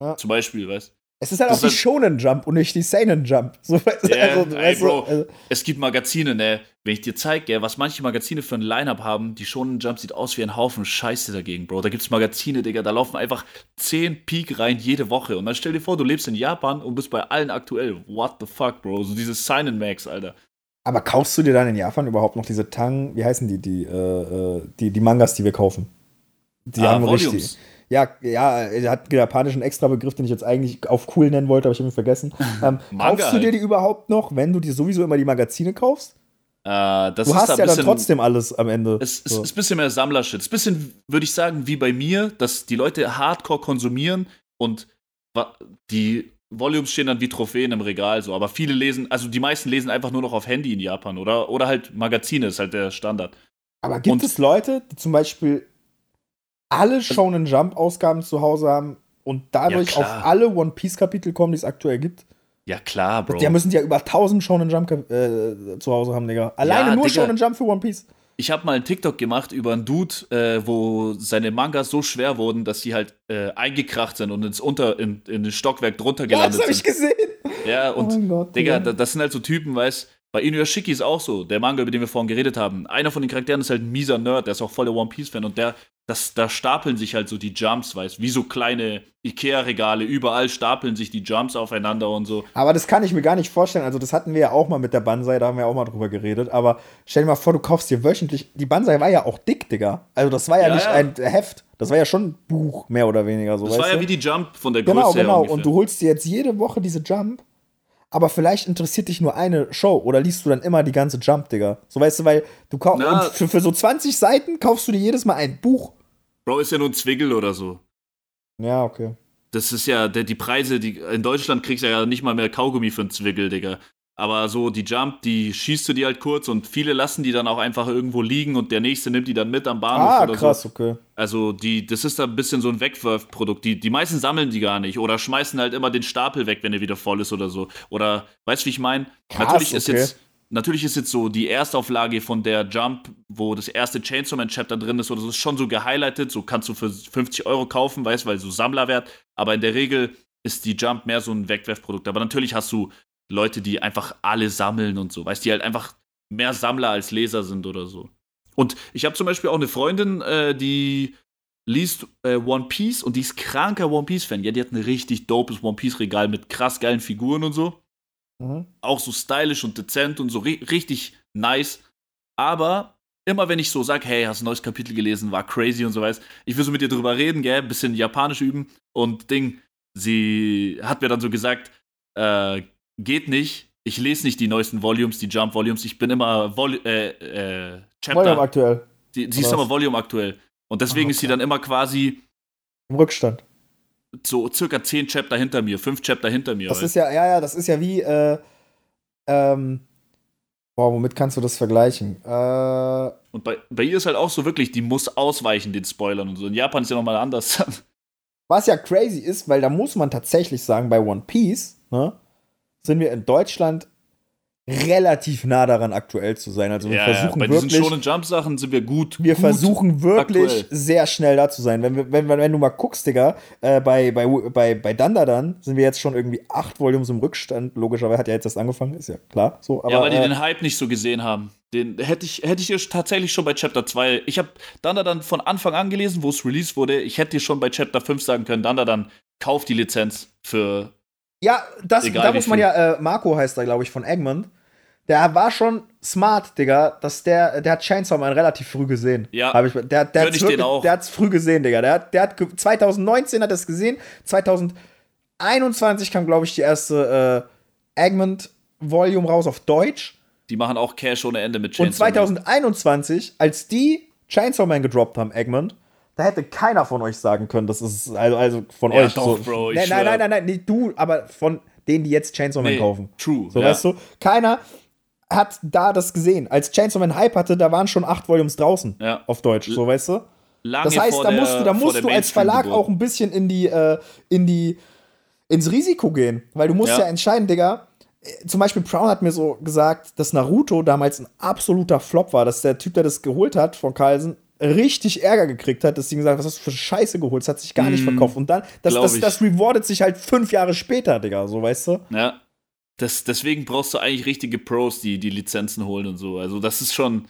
Ja. Zum Beispiel, weißt Es ist halt Das auch die halt- Shonen Jump und nicht die Seinen Jump. So, Ja, also, ey, Bro. also, Es gibt Magazine, ne? Wenn ich dir zeige, was manche Magazine für ein Line-Up haben, die Shonen Jump sieht aus wie ein Haufen Scheiße dagegen, Bro. Da gibt's Magazine, Digga, da laufen einfach 10 Peak rein jede Woche. Und dann stell dir vor, du lebst in Japan und bist bei allen aktuell. What the fuck, Bro? So dieses Sign Max, Alter. aber kaufst du dir dann in Japan überhaupt noch diese Tang, wie heißen die, die, äh, äh, die, die Mangas, die wir kaufen? Die Ah, haben Volumes. richtig. Ja, ja, er hat einen japanischen Extrabegriff, den ich jetzt eigentlich auf cool nennen wollte, aber ich habe ihn vergessen. Ähm, kaufst du dir halt. die überhaupt noch, wenn du dir sowieso immer die Magazine kaufst? Äh, das Du hast da ja dann bisschen, trotzdem alles am Ende. Es ist, So. ist ein bisschen mehr Sammlershit. Es ist ein bisschen, würde ich sagen, wie bei mir, dass die Leute hardcore konsumieren und die Volumes stehen dann wie Trophäen im Regal so. Aber viele lesen, also die meisten lesen einfach nur noch auf Handy in Japan oder, oder halt Magazine, ist halt der Standard. Aber gibt Und- es Leute, die zum Beispiel alle Shonen Jump Ausgaben zu Hause haben und dadurch Ja, auf alle One Piece Kapitel kommen, die es aktuell gibt? Ja, klar, Bro. Die müssen ja über 1000 Shonen Jump äh, zu Hause haben, Digga. Alleine Ja, nur Digga. Shonen Jump für One Piece. Ich habe mal einen TikTok gemacht über einen Dude, äh, wo seine Mangas so schwer wurden, dass sie halt äh, eingekracht sind und ins Unter, in, in das Stockwerk drunter Ja, gelandet das habe ich sind. gesehen. Ja, und oh mein Gott. Digga, da- das sind halt so Typen, weißt bei Inuyashiki ist auch so, der Manga, über den wir vorhin geredet haben. Einer von den Charakteren ist halt ein mieser Nerd, der ist auch voll der One Piece-Fan und der, das, da stapeln sich halt so die Jumps, weißt wie so kleine Ikea-Regale, überall stapeln sich die Jumps aufeinander und so. Aber das kann ich mir gar nicht vorstellen. Also, das hatten wir ja auch mal mit der Banzai, da haben wir auch mal drüber geredet. Aber stell dir mal vor, du kaufst dir wöchentlich. Die Banzai war ja auch dick, Digga. Also, das war ja, Ja, nicht ja. ein Heft. Das war ja schon ein Buch, mehr oder weniger. So, Das war ja du? wie die Jump von der Größe Genau, her genau. ungefähr. Und du holst dir jetzt jede Woche diese Jump, aber vielleicht interessiert dich nur eine Show oder liest du dann immer die ganze Jump, Digga. So weißt du, weil du kaufst für, für so 20 Seiten kaufst du dir jedes Mal ein Buch. Bro, ist ja nur ein Zwickel oder so. Ja, okay. Das ist ja, der, die Preise, die, in Deutschland kriegst du ja nicht mal mehr Kaugummi für einen Zwickel, Digga. Aber so die Jump, die schießt du dir halt kurz und viele lassen die dann auch einfach irgendwo liegen und der nächste nimmt die dann mit am Bahnhof Ah, oder krass, so. okay. Also die, das ist da ein bisschen so ein Wegwerfprodukt. Die, die meisten sammeln die gar nicht oder schmeißen halt immer den Stapel weg, wenn er wieder voll ist oder so. Oder weißt du, wie ich meine? Natürlich ist okay. jetzt. Natürlich ist jetzt so die Erstauflage von der Jump, wo das erste Chainsaw Man Chapter drin ist oder so, ist schon so gehighlightet. So kannst du für 50 Euro kaufen, weißt weil so Sammlerwert. Aber in der Regel ist die Jump mehr so ein Wegwerfprodukt. Aber natürlich hast du Leute, die einfach alle sammeln und so, weißt die halt einfach mehr Sammler als Leser sind oder so. Und ich habe zum Beispiel auch eine Freundin, äh, die liest äh, One Piece und die ist kranker One Piece-Fan. Ja, die hat ein richtig dopes One Piece-Regal mit krass geilen Figuren und so. Mhm. Auch so stylisch und dezent und so ri richtig nice. Aber immer wenn ich so sag, hey, hast ein neues Kapitel gelesen, war crazy und so weiß, ich will so mit dir drüber reden, gell, bisschen Japanisch üben und Ding, sie hat mir dann so gesagt, äh, geht nicht, ich lese nicht die neuesten Volumes, die Jump Volumes, ich bin immer Vol äh, äh, Chapter. Volume aktuell. Die, sie ist was? Volume aktuell. Und deswegen Ah, ist sie okay. dann immer quasi Im Rückstand. so circa 10 Chapter hinter mir, 5 Chapter hinter mir. Das weißt ist ja, ja, ja, das ist ja wie, äh, ähm, boah, womit kannst du das vergleichen? Äh, Und bei, bei ihr ist halt auch so wirklich, die muss ausweichen den Spoilern und so. In Japan ist ja nochmal anders. was ja crazy ist, weil da muss man tatsächlich sagen, bei One Piece, ne, sind wir in Deutschland relativ nah daran, aktuell zu sein. Also wir ja, ja, versuchen bei diesen wirklich. Shonen Jump Sachen sind wir gut. Wir gut. versuchen wirklich aktuell. sehr schnell da zu sein. Wenn, wir, wenn, wenn du mal guckst, Digga, äh, bei, bei, bei, bei Dandadan sind wir jetzt schon irgendwie acht Volumes im Rückstand. Logischerweise hat ja jetzt erst angefangen, ist ja klar. So, aber, ja, weil die äh, den Hype nicht so gesehen haben. Den hätte ich, hätte ich dir tatsächlich schon bei Chapter 2. Ich habe dann von Anfang an gelesen, wo es released wurde. Ich hätte dir schon bei Chapter 5 sagen können, dann kauf die Lizenz für. Ja, das, Egal da muss man ja, äh, Marco heißt er, glaube ich, von Egmont. Der war schon smart, Digga, dass der, der hat Chainsaw Man relativ früh gesehen. Ja. Hab ich, der, der, Gönn hat's ich den wirklich- auch. der hat's früh gesehen, Digga. Der hat, der hat ge- 2019 hat er es gesehen. 2021 kam, glaube ich, die erste äh, Egmont Volume raus auf Deutsch. Die machen auch Cash ohne Ende mit Und Chainsaw Man. 2021, als die Chainsaw Man gedroppt haben, Egmont, da hätte keiner von euch sagen können, das ist, also, also von Ja, euch. doch, so. Bro, ich nein, nein, nein, nein, nein, nicht du, aber von denen, die jetzt Chainsaw Man Nee, kaufen. True. So, ja. weißt du, keiner hat da das gesehen. Als Chainsaw Man Hype hatte, da waren schon acht Volumes draußen. Ja. Auf Deutsch, so weißt du? Lange Das heißt, da der- musst du, da musst du als Verlag auch ein bisschen in die, äh, in die, ins Risiko gehen. Weil du musst ja, Ja. entscheiden, Digga. äh, Zum Beispiel Brown hat mir so gesagt, dass Naruto damals ein absoluter Flop war, dass der Typ, der das geholt hat von Carlsen, richtig Ärger gekriegt hat, dass sie gesagt was hast du für Scheiße geholt, das hat sich gar nicht Mm, verkauft. Und dann, das, das, das rewardet sich halt fünf Jahre später, Digga, so weißt du? Ja. Das, deswegen brauchst du eigentlich richtige Pros, die die Lizenzen holen und so. Also, das ist schon.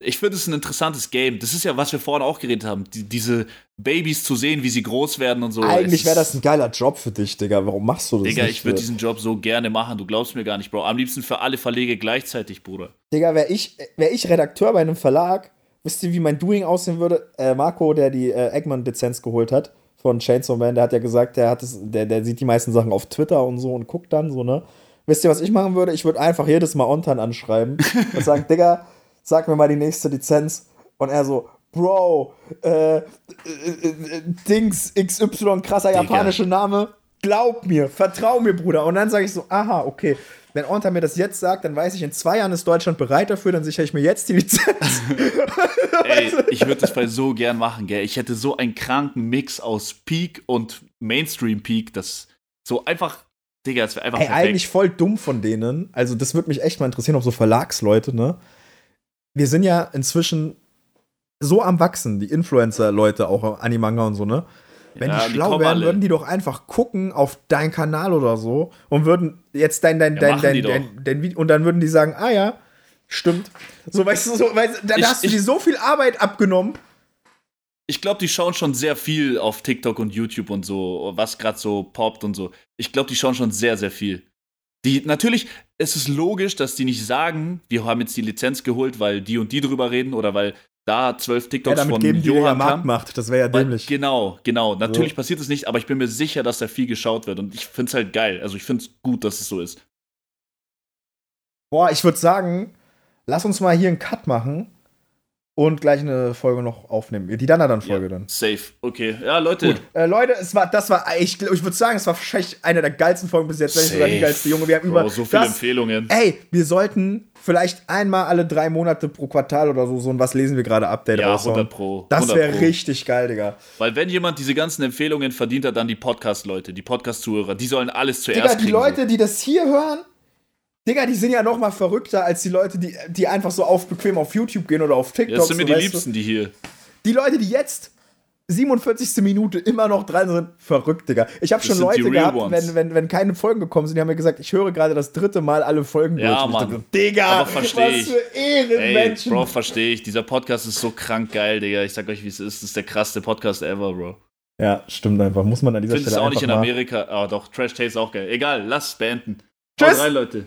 Ich finde es ein interessantes Game. Das ist ja, was wir vorhin auch geredet haben. Die, diese Babys zu sehen, wie sie groß werden und so. Eigentlich wäre das ein geiler Job für dich, Digga. Warum machst du das Digga, ich würde diesen Job so gerne machen. Du glaubst mir gar nicht, Bro. Am liebsten für alle Verlege gleichzeitig, Bruder. Digga, wäre ich, wär ich Redakteur bei einem Verlag, wisst ihr, wie mein Doing aussehen würde? Äh, Marco, der die äh, Eggman-Lizenz geholt hat von Chainsaw Man, der hat ja gesagt, der, hat es, der, der sieht die meisten Sachen auf Twitter und so und guckt dann so, ne? Wisst ihr, was ich machen würde? Ich würde einfach jedes Mal Ontan anschreiben und sagen, Digga, sag mir mal die nächste Lizenz. Und er so, Bro, äh, äh, äh, Dings XY, krasser Digga. japanischer Name. Glaub mir, vertrau mir, Bruder. Und dann sage ich so, aha, okay. Wenn Onta mir das jetzt sagt, dann weiß ich, in zwei Jahren ist Deutschland bereit dafür, dann sichere ich mir jetzt die Lizenz. Ey, ich würde das bei so gern machen, gell. Ich hätte so einen kranken Mix aus Peak und Mainstream Peak, das so einfach, Digga, das wäre einfach Ey, perfekt. eigentlich voll dumm von denen. Also, das würde mich echt mal interessieren, auch so Verlagsleute, ne? Wir sind ja inzwischen so am Wachsen, die Influencer-Leute, auch Animanga und so, ne? Wenn Ja, die die schlau kommen wären, alle. würden die doch einfach gucken auf deinen Kanal oder so und würden jetzt dein, dein, Ja, dein, machen dein, die dein, dein, Video, und dann würden die sagen, ah ja, stimmt. So, weißt du, so, weißt, dann Ich- hast du dir so viel Arbeit abgenommen. Ich glaube, die schauen schon sehr viel auf TikTok und YouTube und so, was gerade so poppt und so. Ich glaube, die schauen schon sehr, sehr viel. Die, natürlich, es ist logisch, dass die nicht sagen, wir haben jetzt die Lizenz geholt, weil die und die drüber reden oder weil da zwölf Ja, TikToks damit von geben die dir ja Johann kamen. Marktmacht. Das wäre ja Weil- dämlich. Genau, genau. Natürlich So. passiert es nicht, aber ich bin mir sicher, dass da viel geschaut wird. Und ich finde es halt geil. Also ich finde es gut, dass es so ist. Boah, ich würde sagen, lass uns mal hier einen Cut machen und gleich eine Folge noch aufnehmen. Die Danadan-Folge ja, dann. Safe. Okay. Ja, Leute. Gut, äh, Leute, es war, das war, ich, ich würde sagen, es war wahrscheinlich eine der geilsten Folgen bis jetzt, nicht sogar die Safe. geilste Junge. Wir haben Bro, über so viele das, Empfehlungen. Ey, wir sollten vielleicht einmal alle drei Monate pro Quartal oder so so ein Was lesen wir gerade Update Ja, raushauen. 100 Pro. Das 100 wäre richtig geil, Digga. Weil wenn jemand diese ganzen Empfehlungen verdient hat, dann die Podcast-Leute, die Podcast-Zuhörer, die sollen alles zuerst Digga, die kriegen. Leute, die das hier hören, Digga, die sind ja noch mal verrückter als die Leute, die, die einfach so auf bequem auf YouTube gehen oder auf. TikTok. das sind mir so, die weißt du? Liebsten, die hier. Die Leute, die jetzt 47. Minute immer noch dran sind, verrückt, Digga. Ich habe schon Leute gehabt, ones. wenn, wenn, wenn keine Folgen gekommen sind, die haben mir gesagt, ich höre gerade das dritte Mal alle Folgen Ja, ich Mann. dachte, Digga, Aber was ich. für Ey, Ehrenmenschen. Bro, verstehe ich. Dieser Podcast ist so krank geil, Digga. Ich sag euch, wie es ist. Das ist der krasseste Podcast ever, Bro. ja, stimmt einfach. Muss man an dieser Findest Stelle du auch nicht in Amerika. Ah, doch, Trash Taste ist auch geil. Egal, lass beenden. Tschüss. Haut rein, Leute.